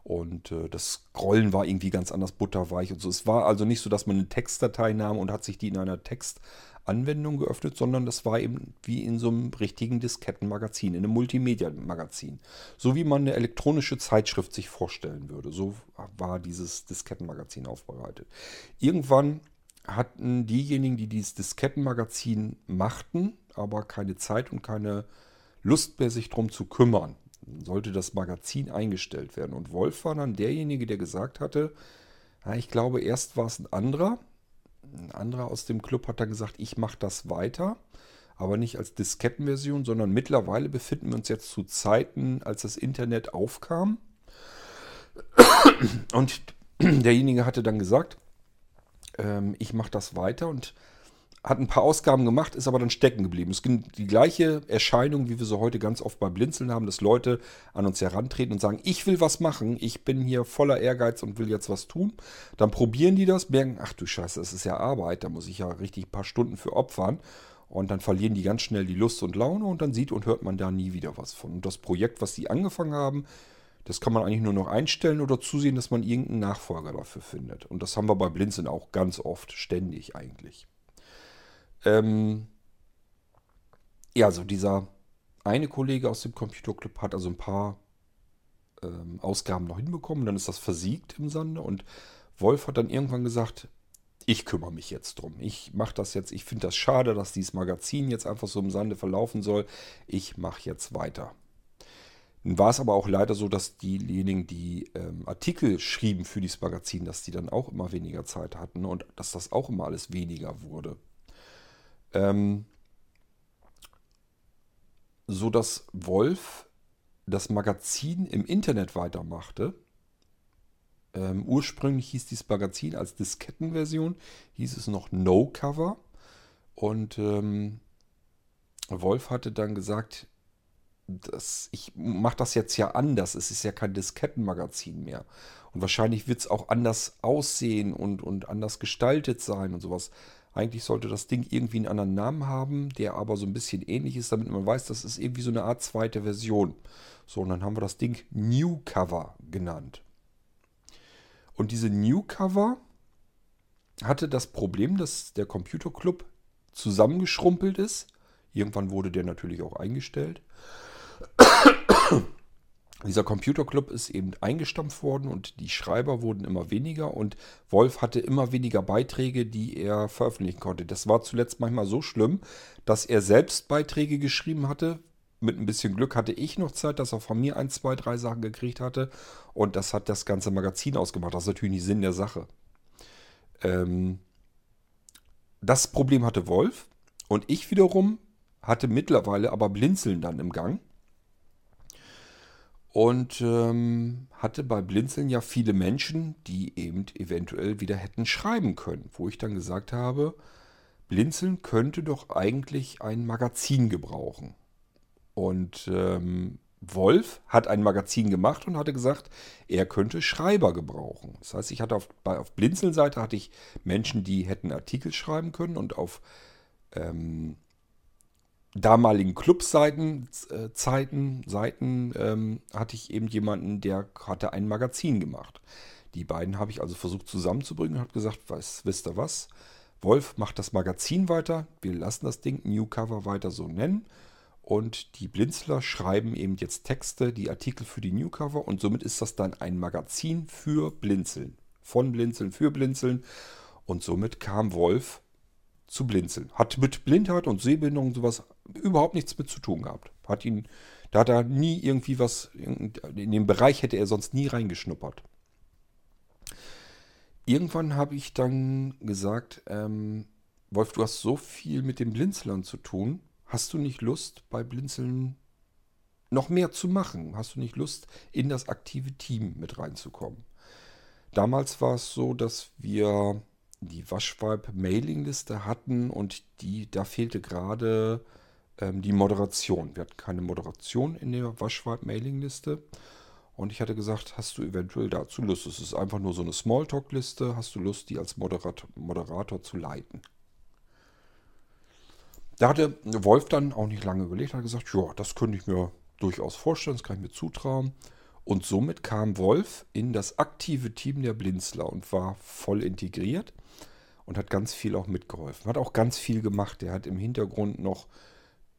Und äh, das Scrollen war irgendwie ganz anders butterweich und so. Es war also nicht so, dass man eine Textdatei nahm und hat sich die in einer Text Anwendung geöffnet, sondern das war eben wie in so einem richtigen Diskettenmagazin, in einem Multimedia-Magazin. So wie man eine elektronische Zeitschrift sich vorstellen würde. So war dieses Diskettenmagazin aufbereitet. Irgendwann hatten diejenigen, die dieses Diskettenmagazin machten, aber keine Zeit und keine Lust mehr, sich darum zu kümmern. Sollte das Magazin eingestellt werden. Und Wolf war dann derjenige, der gesagt hatte, ja, ich glaube, erst war es ein anderer, ein anderer aus dem Club hat dann gesagt, ich mache das weiter, aber nicht als Diskettenversion, sondern mittlerweile befinden wir uns jetzt zu Zeiten, als das Internet aufkam. Und derjenige hatte dann gesagt, ähm, ich mache das weiter und hat ein paar Ausgaben gemacht, ist aber dann stecken geblieben. Es gibt die gleiche Erscheinung, wie wir so heute ganz oft bei Blinzeln haben, dass Leute an uns herantreten und sagen, ich will was machen, ich bin hier voller Ehrgeiz und will jetzt was tun. Dann probieren die das, merken, ach du Scheiße, das ist ja Arbeit, da muss ich ja richtig ein paar Stunden für opfern. Und dann verlieren die ganz schnell die Lust und Laune und dann sieht und hört man da nie wieder was von. Und das Projekt, was die angefangen haben, das kann man eigentlich nur noch einstellen oder zusehen, dass man irgendeinen Nachfolger dafür findet. Und das haben wir bei Blinzeln auch ganz oft, ständig eigentlich. Ähm, ja, also dieser eine Kollege aus dem Computerclub hat also ein paar ähm, Ausgaben noch hinbekommen. Dann ist das versiegt im Sande und Wolf hat dann irgendwann gesagt, ich kümmere mich jetzt drum. Ich mache das jetzt. Ich finde das schade, dass dieses Magazin jetzt einfach so im Sande verlaufen soll. Ich mache jetzt weiter. Nun war es aber auch leider so, dass diejenigen, die ähm, Artikel schrieben für dieses Magazin, dass die dann auch immer weniger Zeit hatten und dass das auch immer alles weniger wurde. Ähm, so dass Wolf das Magazin im Internet weitermachte. Ähm, ursprünglich hieß dieses Magazin als Diskettenversion, hieß es noch No Cover. Und ähm, Wolf hatte dann gesagt, das, ich mache das jetzt ja anders. Es ist ja kein Diskettenmagazin mehr. Und wahrscheinlich wird es auch anders aussehen und, und anders gestaltet sein und sowas. Eigentlich sollte das Ding irgendwie einen anderen Namen haben, der aber so ein bisschen ähnlich ist, damit man weiß, das ist irgendwie so eine Art zweite Version. So, und dann haben wir das Ding New Cover genannt. Und diese New Cover hatte das Problem, dass der Computerclub zusammengeschrumpelt ist. Irgendwann wurde der natürlich auch eingestellt. Dieser Computerclub ist eben eingestampft worden und die Schreiber wurden immer weniger und Wolf hatte immer weniger Beiträge, die er veröffentlichen konnte. Das war zuletzt manchmal so schlimm, dass er selbst Beiträge geschrieben hatte. Mit ein bisschen Glück hatte ich noch Zeit, dass er von mir ein, zwei, drei Sachen gekriegt hatte und das hat das ganze Magazin ausgemacht. Das ist natürlich nicht Sinn der Sache. Ähm, das Problem hatte Wolf und ich wiederum hatte mittlerweile aber Blinzeln dann im Gang und ähm, hatte bei Blinzeln ja viele Menschen, die eben eventuell wieder hätten schreiben können, wo ich dann gesagt habe, Blinzeln könnte doch eigentlich ein Magazin gebrauchen. Und ähm, Wolf hat ein Magazin gemacht und hatte gesagt, er könnte Schreiber gebrauchen. Das heißt, ich hatte auf, auf Blinzeln-Seite hatte ich Menschen, die hätten Artikel schreiben können und auf ähm, damaligen Clubseiten, äh, Zeiten, Seiten ähm, hatte ich eben jemanden, der hatte ein Magazin gemacht. Die beiden habe ich also versucht zusammenzubringen und habe gesagt, was, wisst ihr was? Wolf macht das Magazin weiter. Wir lassen das Ding New Cover weiter so nennen. Und die Blinzler schreiben eben jetzt Texte, die Artikel für die New Cover. Und somit ist das dann ein Magazin für Blinzeln. Von Blinzeln für Blinzeln. Und somit kam Wolf zu Blinzeln. Hat mit Blindheit und Sehbehinderung sowas überhaupt nichts mit zu tun gehabt. Hat ihn, da hat er nie irgendwie was, in den Bereich hätte er sonst nie reingeschnuppert. Irgendwann habe ich dann gesagt, ähm, Wolf, du hast so viel mit den Blinzeln zu tun. Hast du nicht Lust, bei Blinzeln noch mehr zu machen? Hast du nicht Lust, in das aktive Team mit reinzukommen? Damals war es so, dass wir die Waschweib-Mailingliste hatten und die, da fehlte gerade ähm, die Moderation. Wir hatten keine Moderation in der Waschweib-Mailingliste. Und ich hatte gesagt, hast du eventuell dazu Lust? Es ist einfach nur so eine Smalltalk-Liste. Hast du Lust, die als Moderator, Moderator zu leiten? Da hatte Wolf dann auch nicht lange überlegt, hat gesagt, ja, das könnte ich mir durchaus vorstellen, das kann ich mir zutrauen. Und somit kam Wolf in das aktive Team der Blinzler und war voll integriert und hat ganz viel auch mitgeholfen. Hat auch ganz viel gemacht. Er hat im Hintergrund noch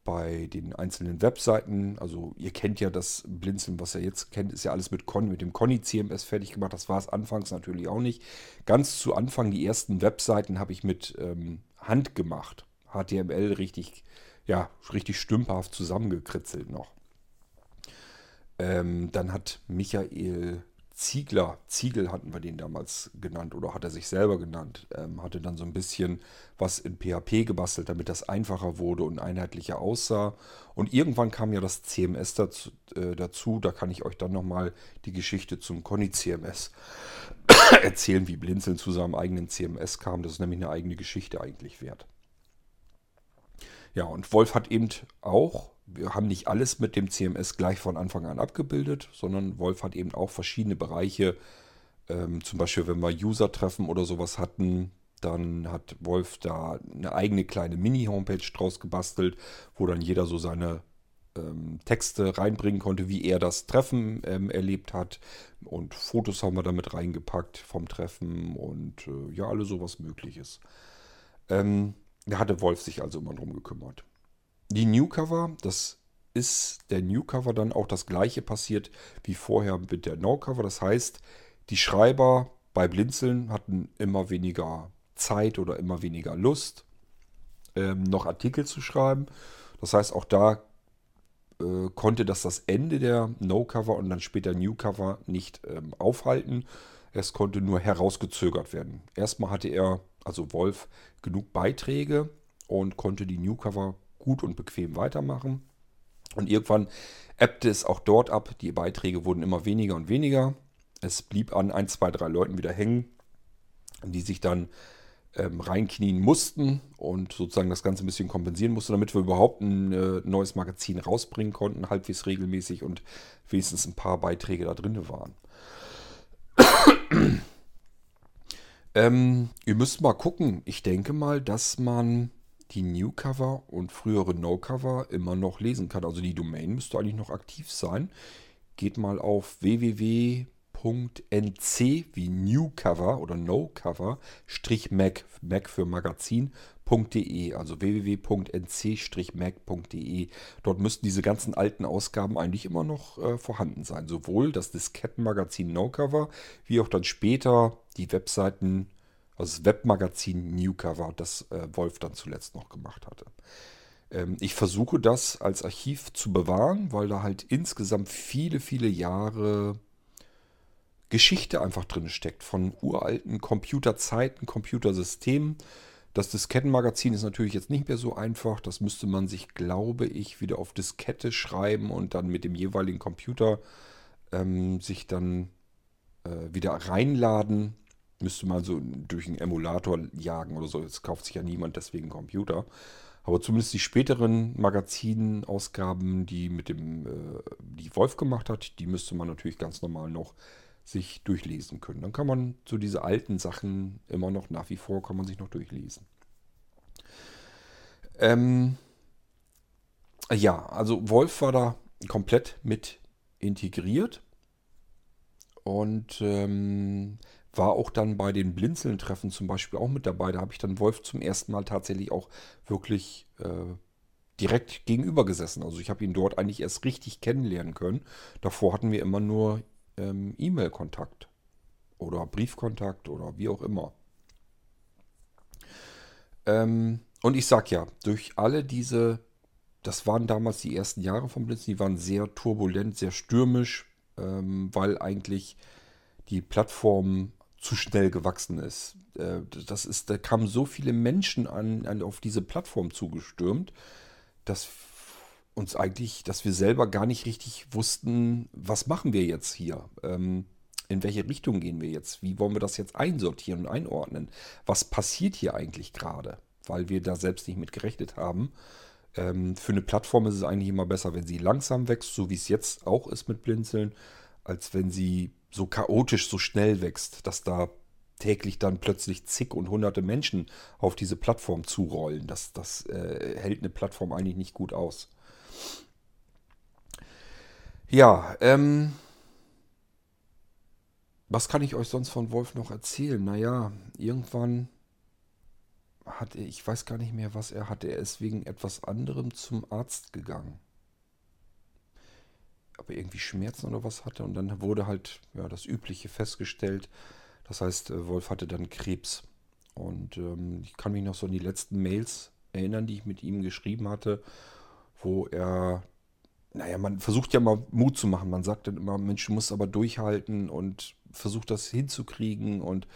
bei den einzelnen Webseiten, also ihr kennt ja das Blinzeln, was ihr jetzt kennt, ist ja alles mit, Con, mit dem Conny CMS fertig gemacht. Das war es anfangs natürlich auch nicht. Ganz zu Anfang, die ersten Webseiten habe ich mit ähm, Hand gemacht. HTML richtig, ja, richtig stümperhaft zusammengekritzelt noch. Ähm, dann hat Michael Ziegler, Ziegel hatten wir den damals genannt oder hat er sich selber genannt, ähm, hatte dann so ein bisschen was in PHP gebastelt, damit das einfacher wurde und einheitlicher aussah. Und irgendwann kam ja das CMS dazu, äh, dazu. da kann ich euch dann nochmal die Geschichte zum Conny CMS [COUGHS] erzählen, wie Blinzeln zu seinem eigenen CMS kam. Das ist nämlich eine eigene Geschichte eigentlich wert. Ja, und Wolf hat eben auch wir haben nicht alles mit dem CMS gleich von Anfang an abgebildet, sondern Wolf hat eben auch verschiedene Bereiche. Ähm, zum Beispiel, wenn wir User-Treffen oder sowas hatten, dann hat Wolf da eine eigene kleine Mini-Homepage draus gebastelt, wo dann jeder so seine ähm, Texte reinbringen konnte, wie er das Treffen ähm, erlebt hat. Und Fotos haben wir damit reingepackt vom Treffen und äh, ja, alles sowas Mögliches. Ähm, da hatte Wolf sich also immer drum gekümmert. Die New Cover, das ist der New Cover dann auch das gleiche passiert wie vorher mit der No Cover. Das heißt, die Schreiber bei Blinzeln hatten immer weniger Zeit oder immer weniger Lust, ähm, noch Artikel zu schreiben. Das heißt, auch da äh, konnte das das Ende der No Cover und dann später New Cover nicht ähm, aufhalten. Es konnte nur herausgezögert werden. Erstmal hatte er, also Wolf, genug Beiträge und konnte die New Cover gut und bequem weitermachen. Und irgendwann ebbte es auch dort ab. Die Beiträge wurden immer weniger und weniger. Es blieb an ein, zwei, drei Leuten wieder hängen, die sich dann ähm, reinknien mussten und sozusagen das Ganze ein bisschen kompensieren mussten, damit wir überhaupt ein äh, neues Magazin rausbringen konnten, halbwegs regelmäßig und wenigstens ein paar Beiträge da drin waren. [CLEARS THROAT] ähm, ihr müsst mal gucken. Ich denke mal, dass man die New Cover und frühere No Cover immer noch lesen kann. Also die Domain müsste eigentlich noch aktiv sein. Geht mal auf www.nc wie New Cover oder No Cover Strich Mac, Mac für Magazin.de, also www.nc-mac.de. Dort müssten diese ganzen alten Ausgaben eigentlich immer noch äh, vorhanden sein. Sowohl das Diskettenmagazin No Cover, wie auch dann später die Webseiten das Webmagazin Newcover, das äh, Wolf dann zuletzt noch gemacht hatte. Ähm, ich versuche das als Archiv zu bewahren, weil da halt insgesamt viele, viele Jahre Geschichte einfach drin steckt von uralten Computerzeiten, Computersystemen. Das Diskettenmagazin ist natürlich jetzt nicht mehr so einfach. Das müsste man sich, glaube ich, wieder auf Diskette schreiben und dann mit dem jeweiligen Computer ähm, sich dann äh, wieder reinladen. Müsste man so durch einen Emulator jagen oder so. Jetzt kauft sich ja niemand deswegen einen Computer. Aber zumindest die späteren Magazinausgaben, die mit dem, äh, die Wolf gemacht hat, die müsste man natürlich ganz normal noch sich durchlesen können. Dann kann man so diese alten Sachen immer noch nach wie vor kann man sich noch durchlesen. Ähm, ja, also Wolf war da komplett mit integriert. Und ähm, war auch dann bei den Blinzeln-Treffen zum Beispiel auch mit dabei. Da habe ich dann Wolf zum ersten Mal tatsächlich auch wirklich äh, direkt gegenüber gesessen. Also ich habe ihn dort eigentlich erst richtig kennenlernen können. Davor hatten wir immer nur ähm, E-Mail-Kontakt oder Briefkontakt oder wie auch immer. Ähm, und ich sag ja, durch alle diese, das waren damals die ersten Jahre vom Blitzen, die waren sehr turbulent, sehr stürmisch, ähm, weil eigentlich die Plattform zu schnell gewachsen ist. Äh, das ist, da kamen so viele Menschen an, an auf diese Plattform zugestürmt, dass uns eigentlich, dass wir selber gar nicht richtig wussten, was machen wir jetzt hier? Ähm, in welche Richtung gehen wir jetzt? Wie wollen wir das jetzt einsortieren und einordnen? Was passiert hier eigentlich gerade? Weil wir da selbst nicht mit gerechnet haben. Ähm, für eine Plattform ist es eigentlich immer besser, wenn sie langsam wächst, so wie es jetzt auch ist mit Blinzeln, als wenn sie so chaotisch, so schnell wächst, dass da täglich dann plötzlich zig und hunderte Menschen auf diese Plattform zurollen. Das, das äh, hält eine Plattform eigentlich nicht gut aus. Ja, ähm, was kann ich euch sonst von Wolf noch erzählen? Naja, irgendwann hat er, ich weiß gar nicht mehr, was er hatte. Er ist wegen etwas anderem zum Arzt gegangen. Aber irgendwie Schmerzen oder was hatte. Und dann wurde halt ja, das Übliche festgestellt. Das heißt, äh, Wolf hatte dann Krebs. Und ähm, ich kann mich noch so an die letzten Mails erinnern, die ich mit ihm geschrieben hatte, wo er, naja, man versucht ja mal Mut zu machen. Man sagt dann immer, Mensch, du musst aber durchhalten und versucht das hinzukriegen. Und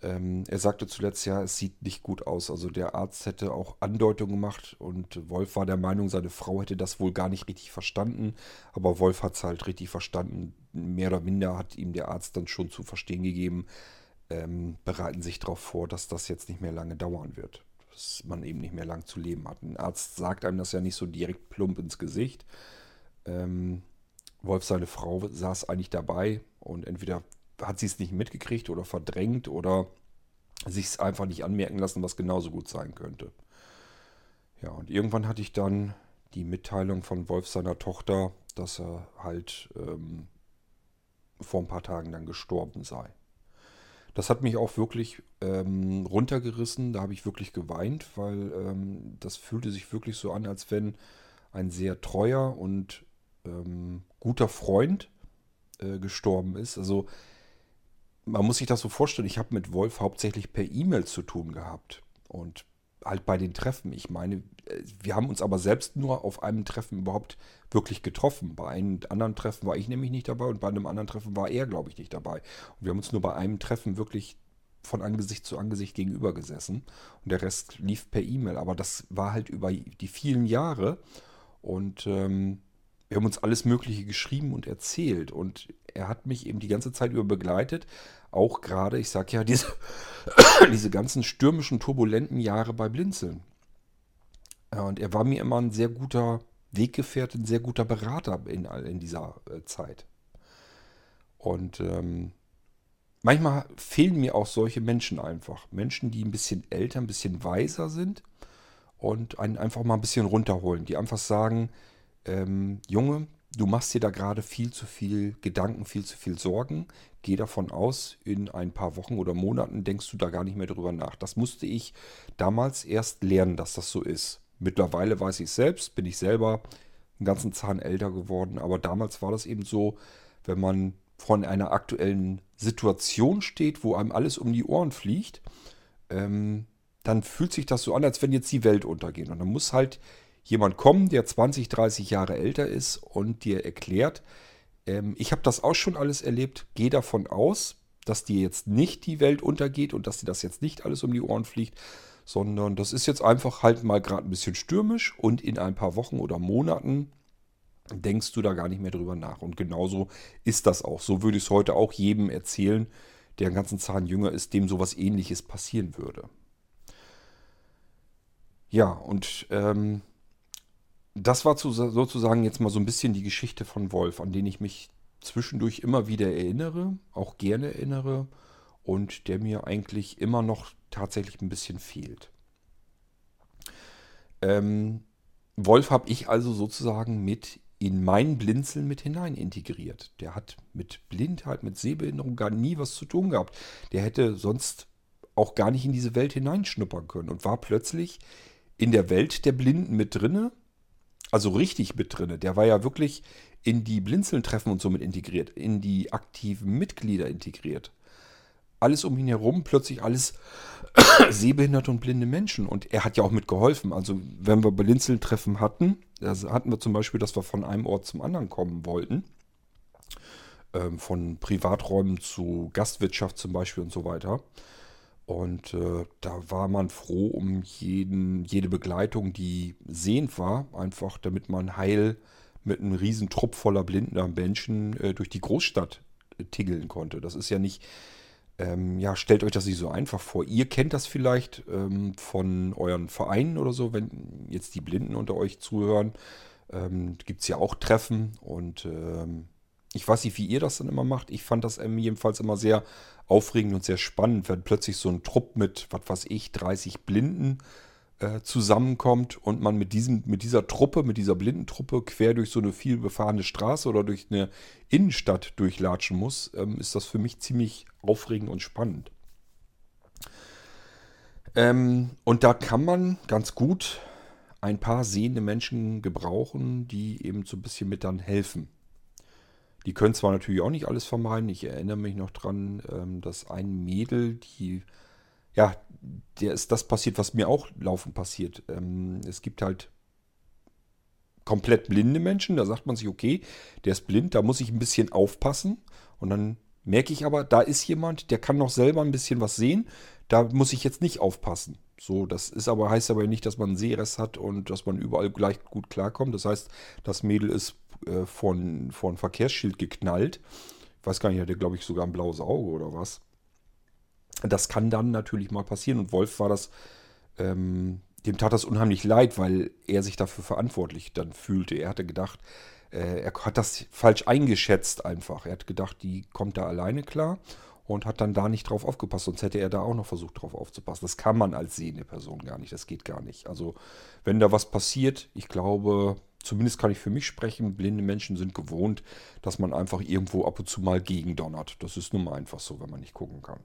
ähm, er sagte zuletzt, ja, es sieht nicht gut aus. Also der Arzt hätte auch Andeutungen gemacht und Wolf war der Meinung, seine Frau hätte das wohl gar nicht richtig verstanden. Aber Wolf hat es halt richtig verstanden. Mehr oder minder hat ihm der Arzt dann schon zu verstehen gegeben, ähm, bereiten sich darauf vor, dass das jetzt nicht mehr lange dauern wird. Dass man eben nicht mehr lang zu leben hat. Ein Arzt sagt einem das ja nicht so direkt plump ins Gesicht. Ähm, Wolf, seine Frau, saß eigentlich dabei und entweder hat sie es nicht mitgekriegt oder verdrängt oder sich es einfach nicht anmerken lassen, was genauso gut sein könnte. Ja, und irgendwann hatte ich dann die Mitteilung von Wolf seiner Tochter, dass er halt ähm, vor ein paar Tagen dann gestorben sei. Das hat mich auch wirklich ähm, runtergerissen, da habe ich wirklich geweint, weil ähm, das fühlte sich wirklich so an, als wenn ein sehr treuer und ähm, guter Freund äh, gestorben ist. Also man muss sich das so vorstellen, ich habe mit Wolf hauptsächlich per E-Mail zu tun gehabt. Und halt bei den Treffen. Ich meine, äh, wir haben uns aber selbst nur auf einem Treffen überhaupt wirklich getroffen. Bei einem anderen Treffen war ich nämlich nicht dabei und bei einem anderen Treffen war er, glaube ich, nicht dabei. Und wir haben uns nur bei einem Treffen wirklich von Angesicht zu Angesicht gegenüber gesessen. Und der Rest lief per E-Mail. Aber das war halt über die vielen Jahre. Und ähm, wir haben uns alles Mögliche geschrieben und erzählt. Und er hat mich eben die ganze Zeit über begleitet. Auch gerade, ich sag ja, diese, [COUGHS] diese ganzen stürmischen, turbulenten Jahre bei Blinzeln. Und er war mir immer ein sehr guter Weggefährte, ein sehr guter Berater in, in dieser äh, Zeit. Und ähm, manchmal fehlen mir auch solche Menschen einfach. Menschen, die ein bisschen älter, ein bisschen weiser sind und einen einfach mal ein bisschen runterholen. Die einfach sagen, ähm, Junge, du machst dir da gerade viel zu viel Gedanken, viel zu viel Sorgen. Geh davon aus, in ein paar Wochen oder Monaten denkst du da gar nicht mehr drüber nach. Das musste ich damals erst lernen, dass das so ist. Mittlerweile weiß ich es selbst, bin ich selber einen ganzen Zahn älter geworden, aber damals war das eben so, wenn man von einer aktuellen Situation steht, wo einem alles um die Ohren fliegt, ähm, dann fühlt sich das so an, als wenn jetzt die Welt untergeht. Und dann muss halt jemand kommen, der 20, 30 Jahre älter ist und dir erklärt, ähm, ich habe das auch schon alles erlebt, geh davon aus, dass dir jetzt nicht die Welt untergeht und dass dir das jetzt nicht alles um die Ohren fliegt, sondern das ist jetzt einfach halt mal gerade ein bisschen stürmisch und in ein paar Wochen oder Monaten denkst du da gar nicht mehr drüber nach. Und genauso ist das auch. So würde ich es heute auch jedem erzählen, der einen ganzen Zahn jünger ist, dem sowas ähnliches passieren würde. Ja, und ähm, das war zu, sozusagen jetzt mal so ein bisschen die Geschichte von Wolf, an den ich mich zwischendurch immer wieder erinnere, auch gerne erinnere und der mir eigentlich immer noch tatsächlich ein bisschen fehlt. Ähm, Wolf habe ich also sozusagen mit in mein Blinzeln mit hinein integriert. Der hat mit Blindheit, mit Sehbehinderung gar nie was zu tun gehabt. Der hätte sonst auch gar nicht in diese Welt hineinschnuppern können und war plötzlich in der Welt der Blinden mit drinne. Also richtig mit drinne. Der war ja wirklich in die Blinzeln-Treffen und so mit integriert, in die aktiven Mitglieder integriert. Alles um ihn herum, plötzlich alles [COUGHS] sehbehinderte und blinde Menschen. Und er hat ja auch mitgeholfen. Also wenn wir Blinzeln-Treffen hatten, da hatten wir zum Beispiel, dass wir von einem Ort zum anderen kommen wollten. Ähm, von Privaträumen zu Gastwirtschaft zum Beispiel und so weiter. Und äh, da war man froh um jeden, jede Begleitung, die sehend war, einfach damit man heil mit einem riesen Trupp voller blinder Menschen äh, durch die Großstadt äh, tingeln konnte. Das ist ja nicht, ähm, ja, stellt euch das nicht so einfach vor. Ihr kennt das vielleicht ähm, von euren Vereinen oder so, wenn jetzt die Blinden unter euch zuhören. Ähm, Gibt es ja auch Treffen und ähm, ich weiß nicht, wie ihr das dann immer macht. Ich fand das jedenfalls immer sehr aufregend und sehr spannend, wenn plötzlich so ein Trupp mit, was weiß ich, 30 Blinden äh, zusammenkommt und man mit, diesem, mit dieser Truppe, mit dieser Blindentruppe quer durch so eine viel befahrene Straße oder durch eine Innenstadt durchlatschen muss, ähm, ist das für mich ziemlich aufregend und spannend. Ähm, und da kann man ganz gut ein paar sehende Menschen gebrauchen, die eben so ein bisschen mit dann helfen. Die können zwar natürlich auch nicht alles vermeiden. Ich erinnere mich noch dran, ähm, dass ein Mädel, die, ja, der ist das passiert, was mir auch laufend passiert. Ähm, es gibt halt komplett blinde Menschen, da sagt man sich, okay, der ist blind, da muss ich ein bisschen aufpassen. Und dann merke ich aber, da ist jemand, der kann noch selber ein bisschen was sehen. Da muss ich jetzt nicht aufpassen. So, das ist aber, heißt aber nicht, dass man einen Sehrest hat und dass man überall gleich gut klarkommt. Das heißt, das Mädel ist äh, von, von Verkehrsschild geknallt. Ich weiß gar nicht, hat der, glaube ich, sogar ein blaues Auge oder was. Das kann dann natürlich mal passieren. Und Wolf war das, ähm, dem tat das unheimlich leid, weil er sich dafür verantwortlich dann fühlte. Er hatte gedacht, äh, er hat das falsch eingeschätzt einfach. Er hat gedacht, die kommt da alleine klar und hat dann da nicht drauf aufgepasst. Sonst hätte er da auch noch versucht, drauf aufzupassen. Das kann man als sehende Person gar nicht. Das geht gar nicht. Also, wenn da was passiert, ich glaube, zumindest kann ich für mich sprechen, blinde Menschen sind gewohnt, dass man einfach irgendwo ab und zu mal gegendonnert. Das ist nun mal einfach so, wenn man nicht gucken kann.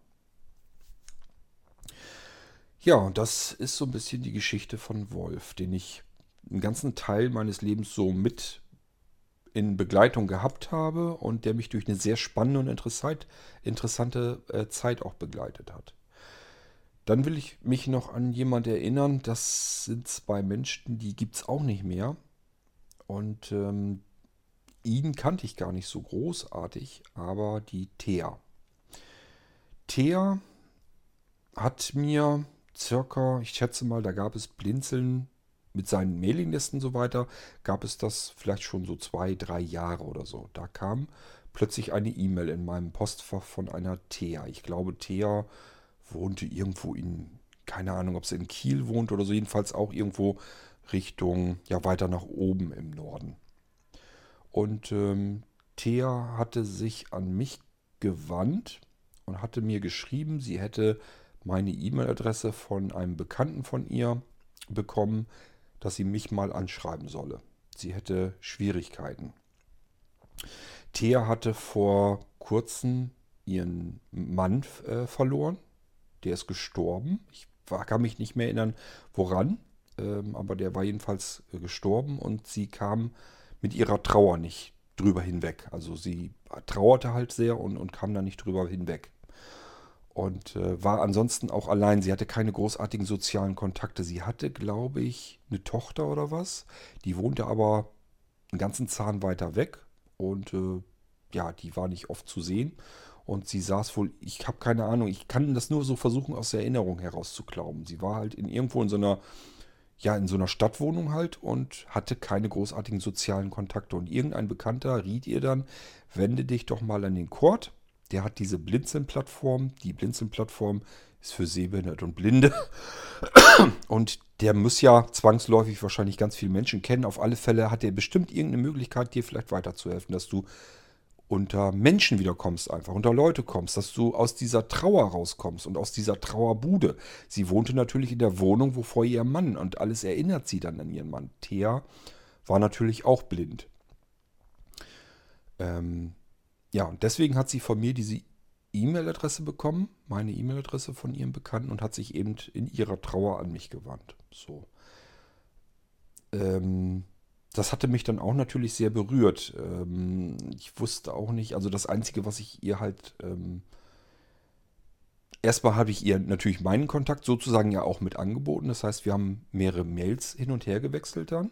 Ja, und das ist so ein bisschen die Geschichte von Wolf, den ich einen ganzen Teil meines Lebens so mit in Begleitung gehabt habe und der mich durch eine sehr spannende und interessante äh, Zeit auch begleitet hat. Dann will ich mich noch an jemand erinnern, das sind zwei Menschen, die gibt es auch nicht mehr. Und ähm, ihn kannte ich gar nicht so großartig, aber die Thea. Thea hat mir circa, ich schätze mal, da gab es Blinzeln mit seinen Mailinglisten und so weiter, gab es das vielleicht schon so zwei, drei Jahre oder so. Da kam plötzlich eine E-Mail in meinem Postfach von einer Thea. Ich glaube, Thea wohnte irgendwo in, keine Ahnung, ob sie in Kiel wohnt oder so, jedenfalls auch irgendwo Richtung, ja, weiter nach oben im Norden. Und ähm, Thea hatte sich an mich gewandt und hatte mir geschrieben, sie hätte meine E-Mail-Adresse von einem Bekannten von ihr bekommen, dass sie mich mal anschreiben solle. Sie hätte Schwierigkeiten. Thea hatte vor kurzem ihren Mann äh, verloren. Der ist gestorben. Ich war, kann mich nicht mehr erinnern, woran. Ähm, aber der war jedenfalls äh, gestorben und sie kam mit ihrer Trauer nicht drüber hinweg. Also sie trauerte halt sehr und, und kam da nicht drüber hinweg. Und äh, war ansonsten auch allein. Sie hatte keine großartigen sozialen Kontakte. Sie hatte, glaube ich, eine Tochter oder was. Die wohnte aber einen ganzen Zahn weiter weg. Und äh, ja, die war nicht oft zu sehen. Und sie saß wohl, ich habe keine Ahnung, ich kann das nur so versuchen, aus der Erinnerung herauszuklauben. Sie war halt in irgendwo in so einer ja, in so einer Stadtwohnung halt und hatte keine großartigen sozialen Kontakte. Und irgendein Bekannter riet ihr dann, wende dich doch mal an den Kord. Der hat diese Blinzeln-Plattform. Die Blinzeln-Plattform ist für Sehbehinderte und Blinde. [COUGHS] Und der muss ja zwangsläufig wahrscheinlich ganz viele Menschen kennen. Auf alle Fälle hat er bestimmt irgendeine Möglichkeit, dir vielleicht weiterzuhelfen, dass du unter Menschen wiederkommst, einfach unter Leute kommst, dass du aus dieser Trauer rauskommst und aus dieser Trauerbude. Sie wohnte natürlich in der Wohnung, wo vor ihr Mann und alles erinnert sie dann an ihren Mann. Thea war natürlich auch blind. Ähm, ja, und deswegen hat sie von mir diese E-Mail-Adresse bekommen, meine E-Mail-Adresse von ihrem Bekannten und hat sich eben in ihrer Trauer an mich gewandt. So. Ähm, das hatte mich dann auch natürlich sehr berührt. Ähm, ich wusste auch nicht, also das Einzige, was ich ihr halt... Ähm, erstmal habe ich ihr natürlich meinen Kontakt sozusagen ja auch mit angeboten. Das heißt, wir haben mehrere Mails hin und her gewechselt dann.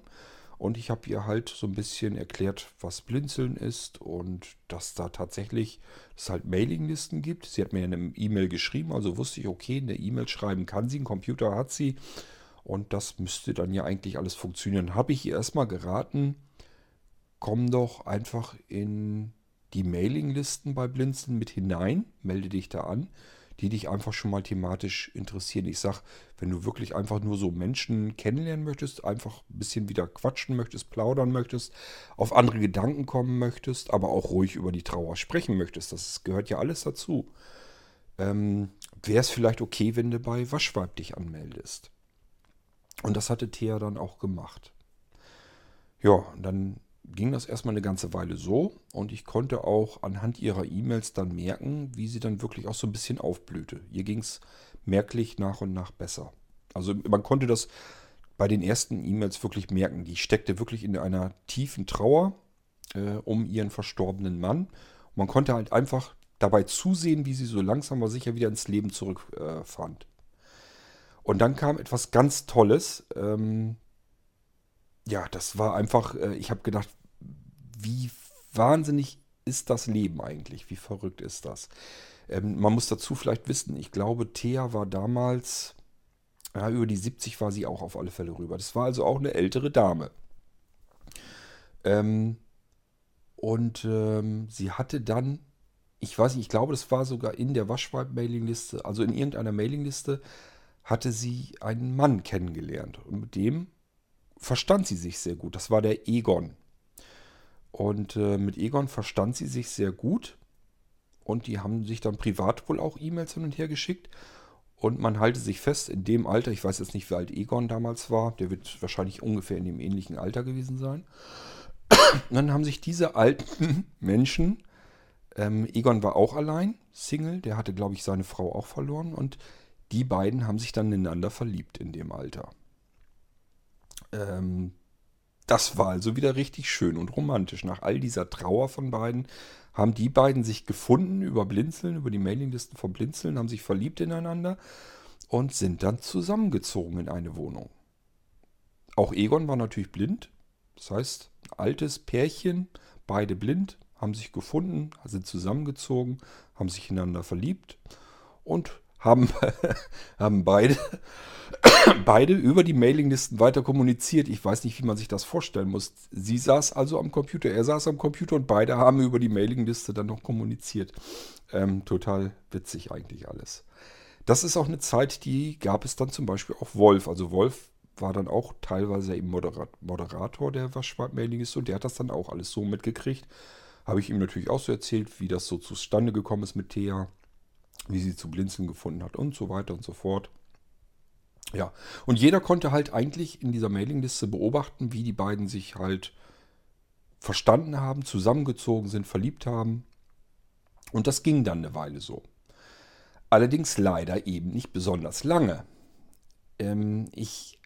Und ich habe ihr halt so ein bisschen erklärt, was Blinzeln ist und dass da tatsächlich es halt Mailinglisten gibt. Sie hat mir in einem E-Mail geschrieben, also wusste ich, okay, in der E-Mail schreiben kann sie, einen Computer hat sie. Und das müsste dann ja eigentlich alles funktionieren. Habe ich ihr erstmal geraten, komm doch einfach in die Mailinglisten bei Blinzeln mit hinein, melde dich da an die dich einfach schon mal thematisch interessieren. Ich sag, wenn du wirklich einfach nur so Menschen kennenlernen möchtest, einfach ein bisschen wieder quatschen möchtest, plaudern möchtest, auf andere Gedanken kommen möchtest, aber auch ruhig über die Trauer sprechen möchtest, das gehört ja alles dazu, ähm, wäre es vielleicht okay, wenn du bei Waschweib dich anmeldest. Und das hatte Thea dann auch gemacht. Ja, dann ging das erstmal eine ganze Weile so und ich konnte auch anhand ihrer E-Mails dann merken, wie sie dann wirklich auch so ein bisschen aufblühte. Ihr ging es merklich nach und nach besser. Also man konnte das bei den ersten E-Mails wirklich merken. Die steckte wirklich in einer tiefen Trauer äh, um ihren verstorbenen Mann. Und man konnte halt einfach dabei zusehen, wie sie so langsam aber sicher wieder ins Leben zurückfand. Äh, und dann kam etwas ganz Tolles. Ähm, ja, das war einfach, äh, ich habe gedacht, wie wahnsinnig ist das Leben eigentlich? Wie verrückt ist das? Ähm, man muss dazu vielleicht wissen, ich glaube, Thea war damals, ja, über die 70 war sie auch auf alle Fälle rüber. Das war also auch eine ältere Dame. Ähm, und ähm, sie hatte dann, ich weiß nicht, ich glaube, das war sogar in der Waschweib-Mailingliste, also in irgendeiner Mailingliste, hatte sie einen Mann kennengelernt. Und mit dem verstand sie sich sehr gut. Das war der Egon. Und äh, mit Egon verstand sie sich sehr gut. Und die haben sich dann privat wohl auch E-Mails hin und her geschickt. Und man halte sich fest, in dem Alter, ich weiß jetzt nicht, wie alt Egon damals war, der wird wahrscheinlich ungefähr in dem ähnlichen Alter gewesen sein. Dann haben sich diese alten [LAUGHS] Menschen, ähm, Egon war auch allein, Single, der hatte, glaube ich, seine Frau auch verloren. Und die beiden haben sich dann ineinander verliebt in dem Alter. Ähm, das war also wieder richtig schön und romantisch. Nach all dieser Trauer von beiden haben die beiden sich gefunden über Blinzeln, über die Mailinglisten von Blinzeln, haben sich verliebt ineinander und sind dann zusammengezogen in eine Wohnung. Auch Egon war natürlich blind. Das heißt, altes Pärchen, beide blind, haben sich gefunden, sind zusammengezogen, haben sich ineinander verliebt und haben, [LAUGHS] haben beide, [COUGHS] beide über die Mailinglisten weiter kommuniziert. Ich weiß nicht, wie man sich das vorstellen muss. Sie saß also am Computer, er saß am Computer und beide haben über die Mailingliste dann noch kommuniziert. Ähm, total witzig eigentlich alles. Das ist auch eine Zeit, die gab es dann zum Beispiel auch Wolf. Also Wolf war dann auch teilweise eben Moderator der Waschbad-Mailingliste und der hat das dann auch alles so mitgekriegt. Habe ich ihm natürlich auch so erzählt, wie das so zustande gekommen ist mit Thea wie sie zu blinzeln gefunden hat und so weiter und so fort. Ja, und jeder konnte halt eigentlich in dieser Mailingliste beobachten, wie die beiden sich halt verstanden haben, zusammengezogen sind, verliebt haben. Und das ging dann eine Weile so. Allerdings leider eben nicht besonders lange. Ähm, ich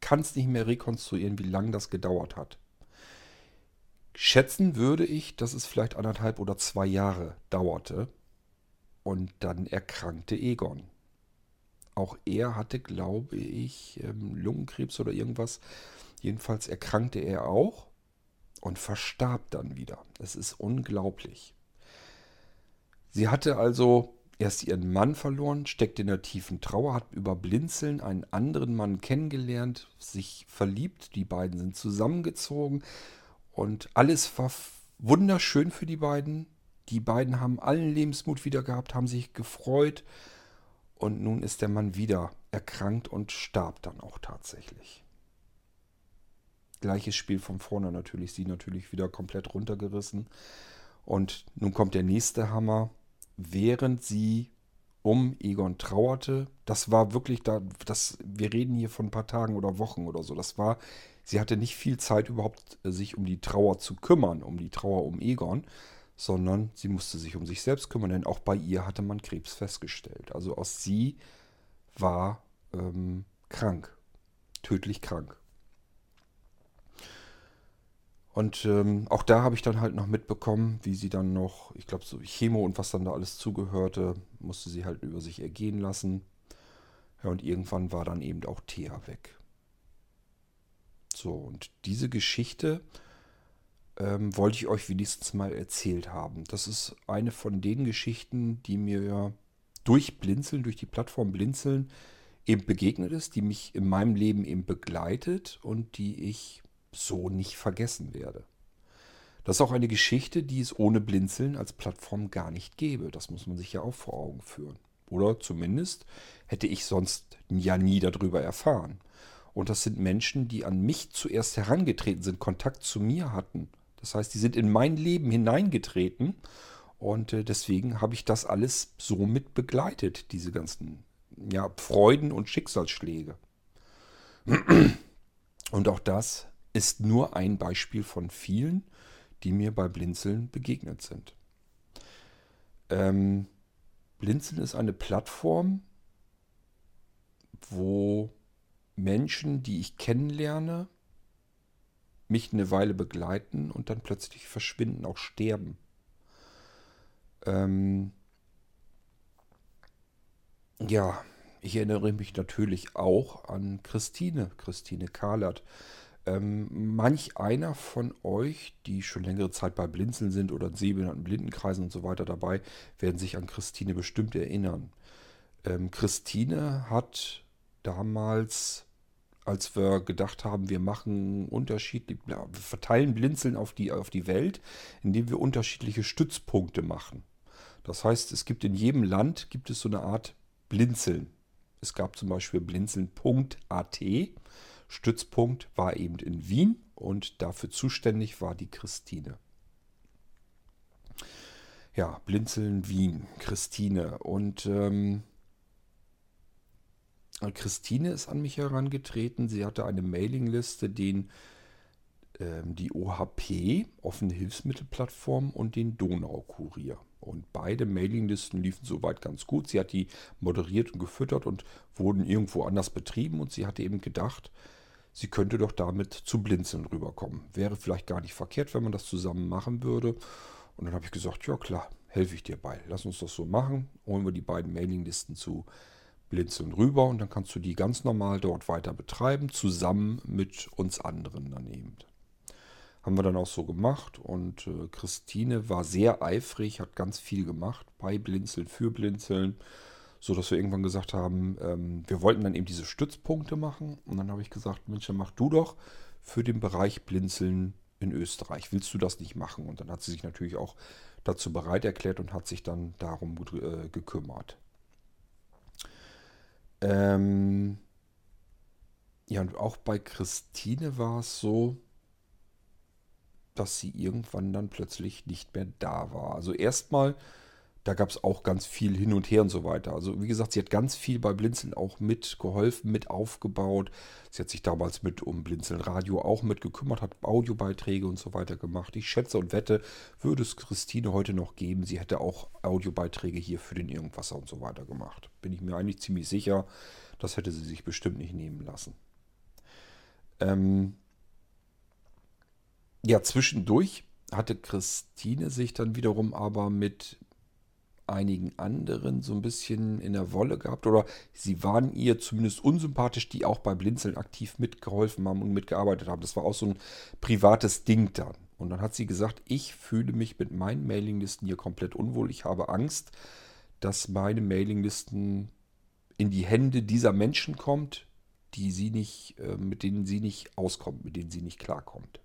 kann es nicht mehr rekonstruieren, wie lange das gedauert hat. Schätzen würde ich, dass es vielleicht anderthalb oder zwei Jahre dauerte, und dann erkrankte Egon. Auch er hatte, glaube ich, ähm, Lungenkrebs oder irgendwas. Jedenfalls erkrankte er auch und verstarb dann wieder. Das ist unglaublich. Sie hatte also erst ihren Mann verloren, steckte in der tiefen Trauer, hat über Blinzeln einen anderen Mann kennengelernt, sich verliebt, die beiden sind zusammengezogen und alles war wunderschön für die beiden. Die beiden haben allen Lebensmut wieder gehabt, haben sich gefreut und nun ist der Mann wieder erkrankt und starb dann auch tatsächlich. Gleiches Spiel von vorne natürlich, sie natürlich wieder komplett runtergerissen. Und nun kommt der nächste Hammer. Während sie um Egon trauerte. Das war wirklich da, das, wir reden hier von ein paar Tagen oder Wochen oder so. Das war, sie hatte nicht viel Zeit überhaupt, äh, sich um die Trauer zu kümmern, um die Trauer um Egon, sondern sie musste sich um sich selbst kümmern, denn auch bei ihr hatte man Krebs festgestellt. Also aus sie war ähm, krank, tödlich krank. Und ähm, auch da habe ich dann halt noch mitbekommen, wie sie dann noch, ich glaube, so Chemo und was dann da alles zugehörte, musste sie halt über sich ergehen lassen. Ja, und irgendwann war dann eben auch Thea weg. So, und diese Geschichte ähm, wollte ich euch wenigstens mal erzählt haben. Das ist eine von den Geschichten, die mir durch Blinzeln, durch die Plattform Blinzeln eben begegnet ist, die mich in meinem Leben eben begleitet und die ich so nicht vergessen werde. Das ist auch eine Geschichte, die es ohne Blinzeln als Plattform gar nicht gäbe. Das muss man sich ja auch vor Augen führen. Oder zumindest hätte ich sonst ja nie darüber erfahren. Und das sind Menschen, die an mich zuerst herangetreten sind, Kontakt zu mir hatten. Das heißt, die sind in mein Leben hineingetreten. Und äh, deswegen habe ich das alles so mit begleitet, diese ganzen ja, Freuden und Schicksalsschläge. Und auch das ist nur ein Beispiel von vielen, die mir bei Blinzeln begegnet sind. Ähm, Blinzeln ist eine Plattform, wo Menschen, die ich kennenlerne, mich eine Weile begleiten und dann plötzlich verschwinden, auch sterben. Ähm ja, ich erinnere mich natürlich auch an Christine, Christine Kahlert. Ähm, manch einer von euch, die schon längere Zeit bei Blinzeln sind oder in sehbehinderten Blindenkreisen und so weiter dabei, werden sich an Christine bestimmt erinnern. Ähm, Christine hat damals, als wir gedacht haben, wir machen unterschiedlich, ja, wir verteilen Blinzeln auf die, auf die Welt, indem wir unterschiedliche Stützpunkte machen. Das heißt, es gibt in jedem Land gibt es so eine Art Blinzeln. Es gab zum Beispiel blinzeln.at Stützpunkt war eben in Wien und dafür zuständig war die Christine. Ja, Blinzeln Wien, Christine. Und ähm, Christine ist an mich herangetreten. Sie hatte eine Mailingliste, den ähm, die OHP, offene Hilfsmittelplattform, und den Donaukurier. Und beide Mailinglisten liefen soweit ganz gut. Sie hat die moderiert und gefüttert und wurden irgendwo anders betrieben. Und sie hatte eben gedacht, sie könnte doch damit zu Blinzeln rüberkommen. Wäre vielleicht gar nicht verkehrt, wenn man das zusammen machen würde. Und dann habe ich gesagt, ja klar, helfe ich dir bei. Lass uns das so machen. Holen wir die beiden Mailinglisten zu Blinzeln rüber und dann kannst du die ganz normal dort weiter betreiben, zusammen mit uns anderen daneben. Haben wir dann auch so gemacht und äh, Christine war sehr eifrig, hat ganz viel gemacht bei Blinzeln, für Blinzeln so dass wir irgendwann gesagt haben, ähm, wir wollten dann eben diese Stützpunkte machen. Und dann habe ich gesagt, Mensch, mach du doch für den Bereich Blinzeln in Österreich. Willst du das nicht machen? Und dann hat sie sich natürlich auch dazu bereit erklärt und hat sich dann darum äh, gekümmert. Ähm ja, und auch bei Christine war es so, dass sie irgendwann dann plötzlich nicht mehr da war. Also erstmal da gab es auch ganz viel hin und her und so weiter. Also wie gesagt, sie hat ganz viel bei Blinzeln auch mitgeholfen, mit aufgebaut. Sie hat sich damals mit um Blinzeln Radio auch mit gekümmert, hat Audiobeiträge und so weiter gemacht. Ich schätze und wette, würde es Christine heute noch geben, sie hätte auch Audiobeiträge hier für den Irgendwasser und so weiter gemacht. Bin ich mir eigentlich ziemlich sicher, das hätte sie sich bestimmt nicht nehmen lassen. Ähm ja, zwischendurch hatte Christine sich dann wiederum aber mit einigen anderen so ein bisschen in der Wolle gehabt oder sie waren ihr zumindest unsympathisch, die auch bei Blinzeln aktiv mitgeholfen haben und mitgearbeitet haben. Das war auch so ein privates Ding dann. Und dann hat sie gesagt, ich fühle mich mit meinen Mailinglisten hier komplett unwohl. Ich habe Angst, dass meine Mailinglisten in die Hände dieser Menschen kommt, die sie nicht, äh, mit denen sie nicht auskommt, mit denen sie nicht klarkommt.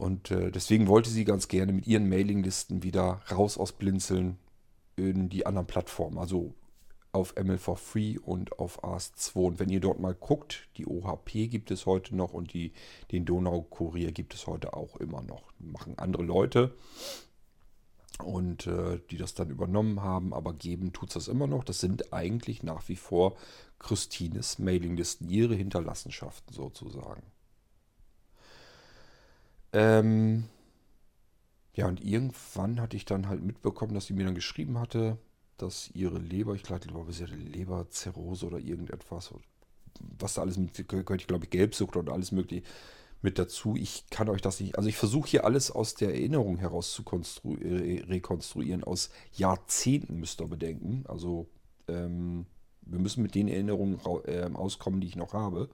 Und äh, deswegen wollte sie ganz gerne mit ihren Mailinglisten wieder raus aus Blinzeln in die anderen Plattformen. Also auf ML for Free und auf AS2. Und wenn ihr dort mal guckt, die OHP gibt es heute noch und die, den Donau-Kurier gibt es heute auch immer noch. Machen andere Leute. und äh, die das dann übernommen haben, aber geben tut es das immer noch. Das sind eigentlich nach wie vor Christines Mailinglisten, ihre Hinterlassenschaften sozusagen. Ähm, ja, und irgendwann hatte ich dann halt mitbekommen, dass sie mir dann geschrieben hatte, dass ihre Leber, ich glaube, sie hatte Leberzirrhose oder irgendetwas, was da alles mit, gehört, ich glaube, Gelbsucht und alles mögliche mit dazu. Ich kann euch das nicht, also ich versuche hier alles aus der Erinnerung heraus zu rekonstruieren. Aus Jahrzehnten müsst ihr bedenken. Also ähm, wir müssen mit den Erinnerungen äh, auskommen, die ich noch habe.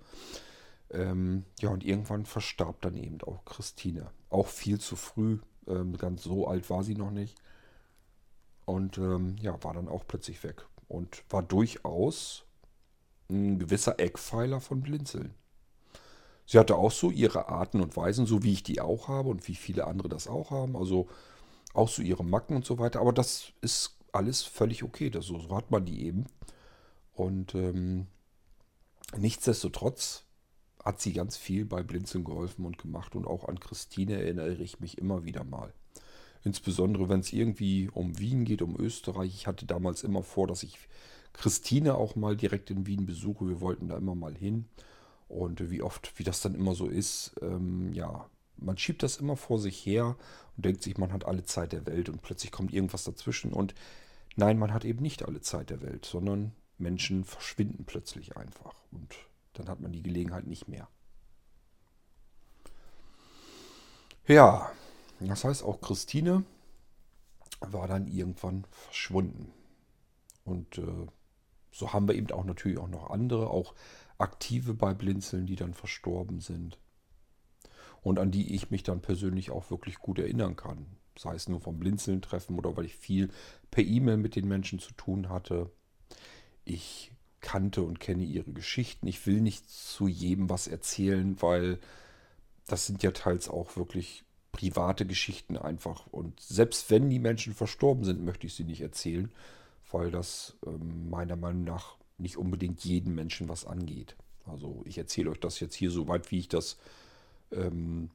Ähm, ja, und irgendwann verstarb dann eben auch Christine. Auch viel zu früh. Ähm, ganz so alt war sie noch nicht. Und ähm, ja, war dann auch plötzlich weg. Und war durchaus ein gewisser Eckpfeiler von Blinzeln. Sie hatte auch so ihre Arten und Weisen, so wie ich die auch habe und wie viele andere das auch haben. Also auch so ihre Macken und so weiter. Aber das ist alles völlig okay. Das, so, so hat man die eben. Und ähm, nichtsdestotrotz hat sie ganz viel bei Blinzeln geholfen und gemacht. Und auch an Christine erinnere ich mich immer wieder mal. Insbesondere wenn es irgendwie um Wien geht, um Österreich. Ich hatte damals immer vor, dass ich Christine auch mal direkt in Wien besuche. Wir wollten da immer mal hin. Und wie oft, wie das dann immer so ist, ähm, ja, man schiebt das immer vor sich her und denkt sich, man hat alle Zeit der Welt und plötzlich kommt irgendwas dazwischen. Und nein, man hat eben nicht alle Zeit der Welt, sondern Menschen verschwinden plötzlich einfach. Und dann hat man die Gelegenheit nicht mehr. Ja, das heißt auch Christine war dann irgendwann verschwunden. Und äh, so haben wir eben auch natürlich auch noch andere, auch Aktive bei Blinzeln, die dann verstorben sind. Und an die ich mich dann persönlich auch wirklich gut erinnern kann. Sei es nur vom Blinzeln treffen oder weil ich viel per E-Mail mit den Menschen zu tun hatte. Ich kannte und kenne ihre Geschichten. Ich will nicht zu jedem was erzählen, weil das sind ja teils auch wirklich private Geschichten einfach. Und selbst wenn die Menschen verstorben sind, möchte ich sie nicht erzählen, weil das ähm, meiner Meinung nach nicht unbedingt jeden Menschen was angeht. Also ich erzähle euch das jetzt hier so weit, wie ich das ähm,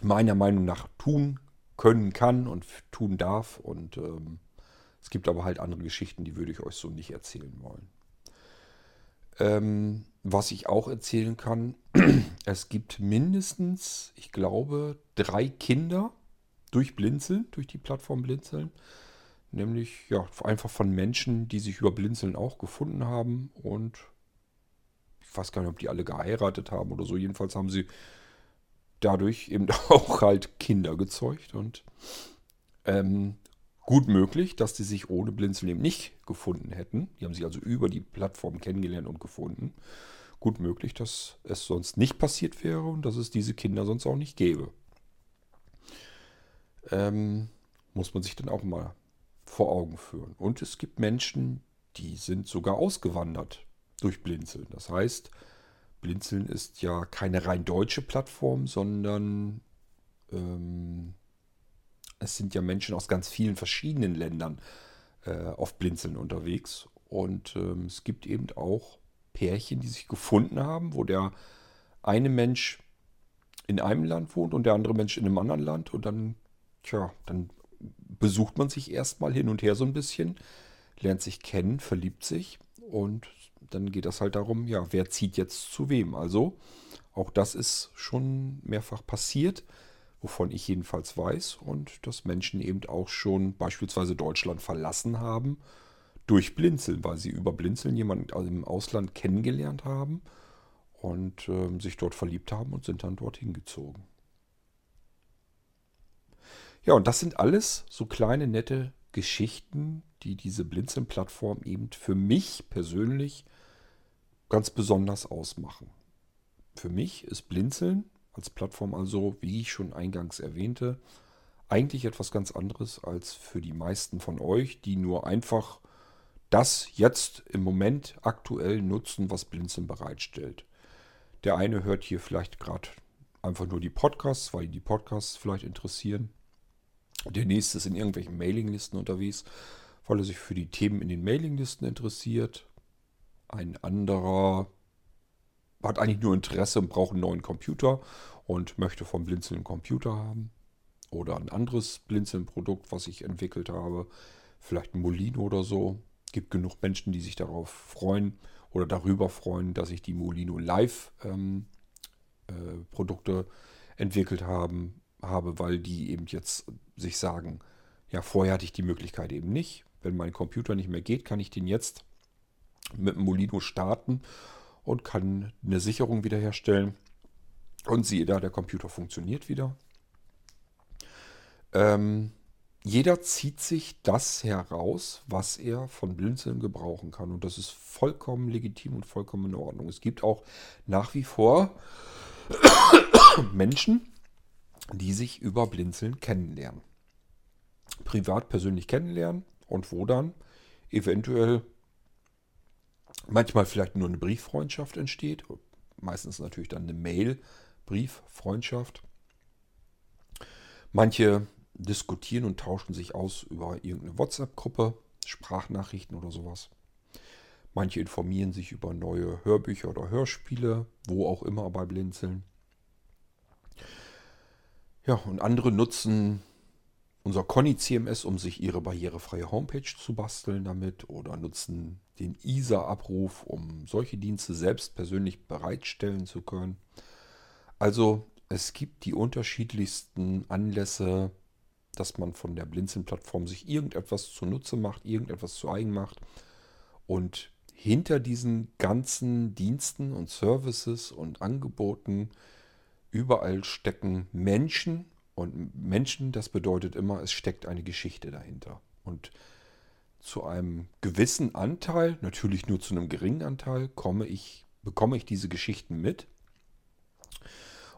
meiner Meinung nach tun können kann und tun darf. Und ähm, es gibt aber halt andere Geschichten, die würde ich euch so nicht erzählen wollen. Ähm, was ich auch erzählen kann, [CLEARS THROAT] es gibt mindestens, ich glaube, drei Kinder durch Blinzeln, durch die Plattform Blinzeln, Nämlich ja, einfach von Menschen, die sich über Blinzeln auch gefunden haben. Und ich weiß gar nicht, ob die alle geheiratet haben oder so. Jedenfalls haben sie dadurch eben [LAUGHS] auch halt Kinder gezeugt. Und ähm, gut möglich, dass die sich ohne Blinzeln eben nicht gefunden hätten. Die haben sich also über die Plattform kennengelernt und gefunden. Gut möglich, dass es sonst nicht passiert wäre und dass es diese Kinder sonst auch nicht gäbe. Ähm, muss man sich dann auch mal vor Augen führen. Und es gibt Menschen, die sind sogar ausgewandert durch Blinzeln. Das heißt, Blinzeln ist ja keine rein deutsche Plattform, sondern ähm, es sind ja Menschen aus ganz vielen verschiedenen Ländern äh, auf Blinzeln unterwegs. Und ähm, es gibt eben auch Pärchen, die sich gefunden haben, wo der eine Mensch in einem Land wohnt und der andere Mensch in einem anderen Land. Und dann, tja, dann besucht man sich erstmal hin und her so ein bisschen, lernt sich kennen, verliebt sich und dann geht das halt darum, ja, wer zieht jetzt zu wem? Also auch das ist schon mehrfach passiert, wovon ich jedenfalls weiß und dass Menschen eben auch schon beispielsweise Deutschland verlassen haben durch Blinzeln, weil sie über Blinzeln jemanden im Ausland kennengelernt haben und äh, sich dort verliebt haben und sind dann dorthin gezogen. Ja, und das sind alles so kleine, nette Geschichten, die diese Blinzeln-Plattform eben für mich persönlich ganz besonders ausmachen. Für mich ist Blinzeln als Plattform also, wie ich schon eingangs erwähnte, eigentlich etwas ganz anderes als für die meisten von euch, die nur einfach das jetzt im Moment aktuell nutzen, was Blinzeln bereitstellt. Der eine hört hier vielleicht gerade einfach nur die Podcasts, weil ihn die Podcasts vielleicht interessieren. Der nächste ist in irgendwelchen Mailinglisten unterwegs, weil er sich für die Themen in den Mailinglisten interessiert. Ein anderer hat eigentlich nur Interesse und braucht einen neuen Computer und möchte vom Blinzeln einen Computer haben. oder ein anderes Blinzeln-Produkt, was ich entwickelt habe. Vielleicht ein Molino oder so. Gibt genug Menschen, die sich darauf freuen oder darüber freuen, dass ich die Molino Live ähm, äh, Produkte entwickelt haben, habe, weil die eben jetzt sich sagen, ja, vorher hatte ich die Möglichkeit eben nicht. Wenn mein Computer nicht mehr geht, kann ich den jetzt mit dem Molino starten und kann eine Sicherung wiederherstellen. Und siehe da, der Computer funktioniert wieder. Ähm, jeder zieht sich das heraus, was er von Blinzeln gebrauchen kann. Und das ist vollkommen legitim und vollkommen in Ordnung. Es gibt auch nach wie vor [COUGHS] Menschen, die sich über Blinzeln kennenlernen. Privat persönlich kennenlernen und wo dann eventuell manchmal vielleicht nur eine Brieffreundschaft entsteht. Meistens natürlich dann eine Mail-Brieffreundschaft. Manche diskutieren und tauschen sich aus über irgendeine WhatsApp-Gruppe, Sprachnachrichten oder sowas. Manche informieren sich über neue Hörbücher oder Hörspiele, wo auch immer bei Blinzeln. Ja, und andere nutzen unser Conny CMS, um sich ihre barrierefreie Homepage zu basteln damit oder nutzen den ISA-Abruf, um solche Dienste selbst persönlich bereitstellen zu können. Also es gibt die unterschiedlichsten Anlässe, dass man von der Blinzeln-Plattform sich irgendetwas zunutze macht, irgendetwas zu eigen macht. Und hinter diesen ganzen Diensten und Services und Angeboten überall stecken Menschen. Und Menschen, das bedeutet immer, es steckt eine Geschichte dahinter. Und zu einem gewissen Anteil, natürlich nur zu einem geringen Anteil, komme ich, bekomme ich diese Geschichten mit.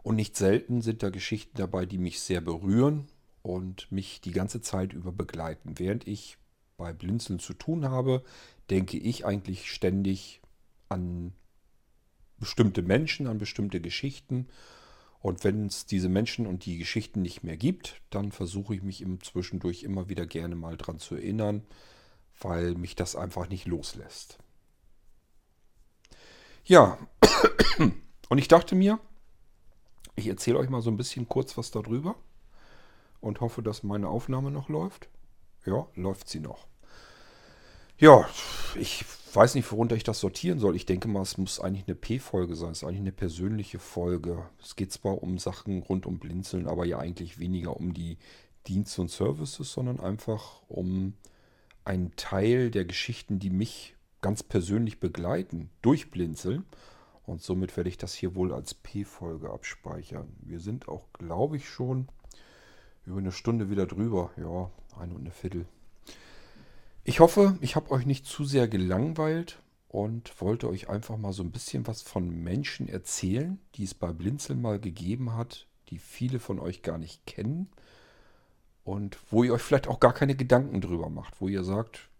Und nicht selten sind da Geschichten dabei, die mich sehr berühren und mich die ganze Zeit über begleiten. Während ich bei Blinzeln zu tun habe, denke ich eigentlich ständig an bestimmte Menschen, an bestimmte Geschichten. Und wenn es diese Menschen und die Geschichten nicht mehr gibt, dann versuche ich mich im Zwischendurch immer wieder gerne mal dran zu erinnern, weil mich das einfach nicht loslässt. Ja, [COUGHS] und ich dachte mir, ich erzähle euch mal so ein bisschen kurz was darüber und hoffe, dass meine Aufnahme noch läuft. Ja, läuft sie noch. Ja, ich weiß nicht, worunter ich das sortieren soll. Ich denke mal, es muss eigentlich eine P-Folge sein. Es ist eigentlich eine persönliche Folge. Es geht zwar um Sachen rund um Blinzeln, aber ja eigentlich weniger um die Dienste und Services, sondern einfach um einen Teil der Geschichten, die mich ganz persönlich begleiten, durch Blinzeln. Und somit werde ich das hier wohl als P-Folge abspeichern. Wir sind auch, glaube ich, schon über eine Stunde wieder drüber. Ja, eine und eine Viertel. Ich hoffe, ich habe euch nicht zu sehr gelangweilt und wollte euch einfach mal so ein bisschen was von Menschen erzählen, die es bei Blinzeln mal gegeben hat, die viele von euch gar nicht kennen und wo ihr euch vielleicht auch gar keine Gedanken drüber macht, wo ihr sagt,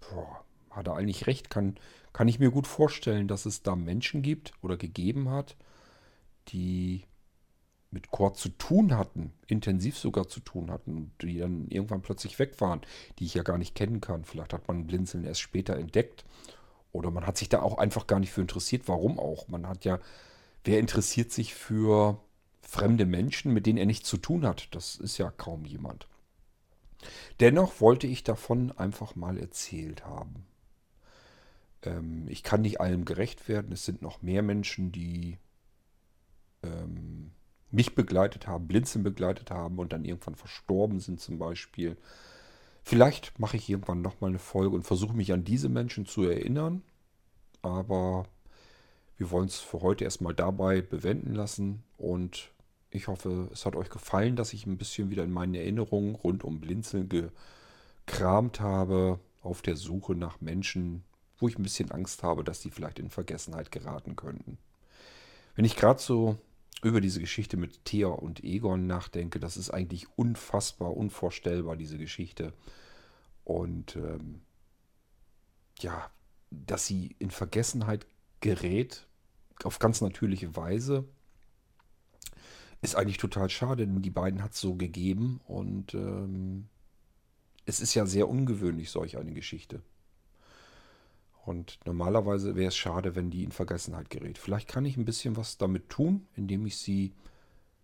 boah, hat er eigentlich recht, kann, kann ich mir gut vorstellen, dass es da Menschen gibt oder gegeben hat, die mit Cord zu tun hatten, intensiv sogar zu tun hatten die dann irgendwann plötzlich weg waren, die ich ja gar nicht kennen kann. Vielleicht hat man Blinzeln erst später entdeckt oder man hat sich da auch einfach gar nicht für interessiert. Warum auch? Man hat ja, wer interessiert sich für fremde Menschen, mit denen er nichts zu tun hat? Das ist ja kaum jemand. Dennoch wollte ich davon einfach mal erzählt haben. Ähm, ich kann nicht allem gerecht werden. Es sind noch mehr Menschen, die ähm, mich begleitet haben, Blinzeln begleitet haben und dann irgendwann verstorben sind zum Beispiel. Vielleicht mache ich irgendwann nochmal eine Folge und versuche mich an diese Menschen zu erinnern. Aber wir wollen es für heute erstmal dabei bewenden lassen. Und ich hoffe, es hat euch gefallen, dass ich ein bisschen wieder in meinen Erinnerungen rund um Blinzeln gekramt habe, auf der Suche nach Menschen, wo ich ein bisschen Angst habe, dass die vielleicht in Vergessenheit geraten könnten. Wenn ich gerade so über diese Geschichte mit Thea und Egon nachdenke, das ist eigentlich unfassbar, unvorstellbar, diese Geschichte. Und ähm, ja, dass sie in Vergessenheit gerät, auf ganz natürliche Weise, ist eigentlich total schade, denn die beiden hat es so gegeben und ähm, es ist ja sehr ungewöhnlich, solch eine Geschichte. Und normalerweise wäre es schade, wenn die in Vergessenheit gerät. Vielleicht kann ich ein bisschen was damit tun, indem ich sie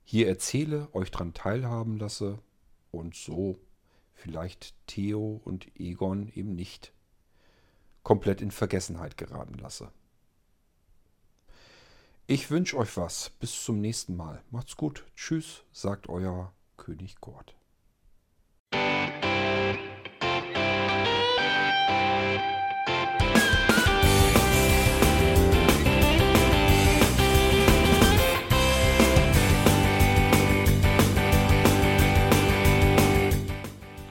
hier erzähle, euch daran teilhaben lasse und so vielleicht Theo und Egon eben nicht komplett in Vergessenheit geraten lasse. Ich wünsche euch was. Bis zum nächsten Mal. Macht's gut. Tschüss, sagt euer König Gord.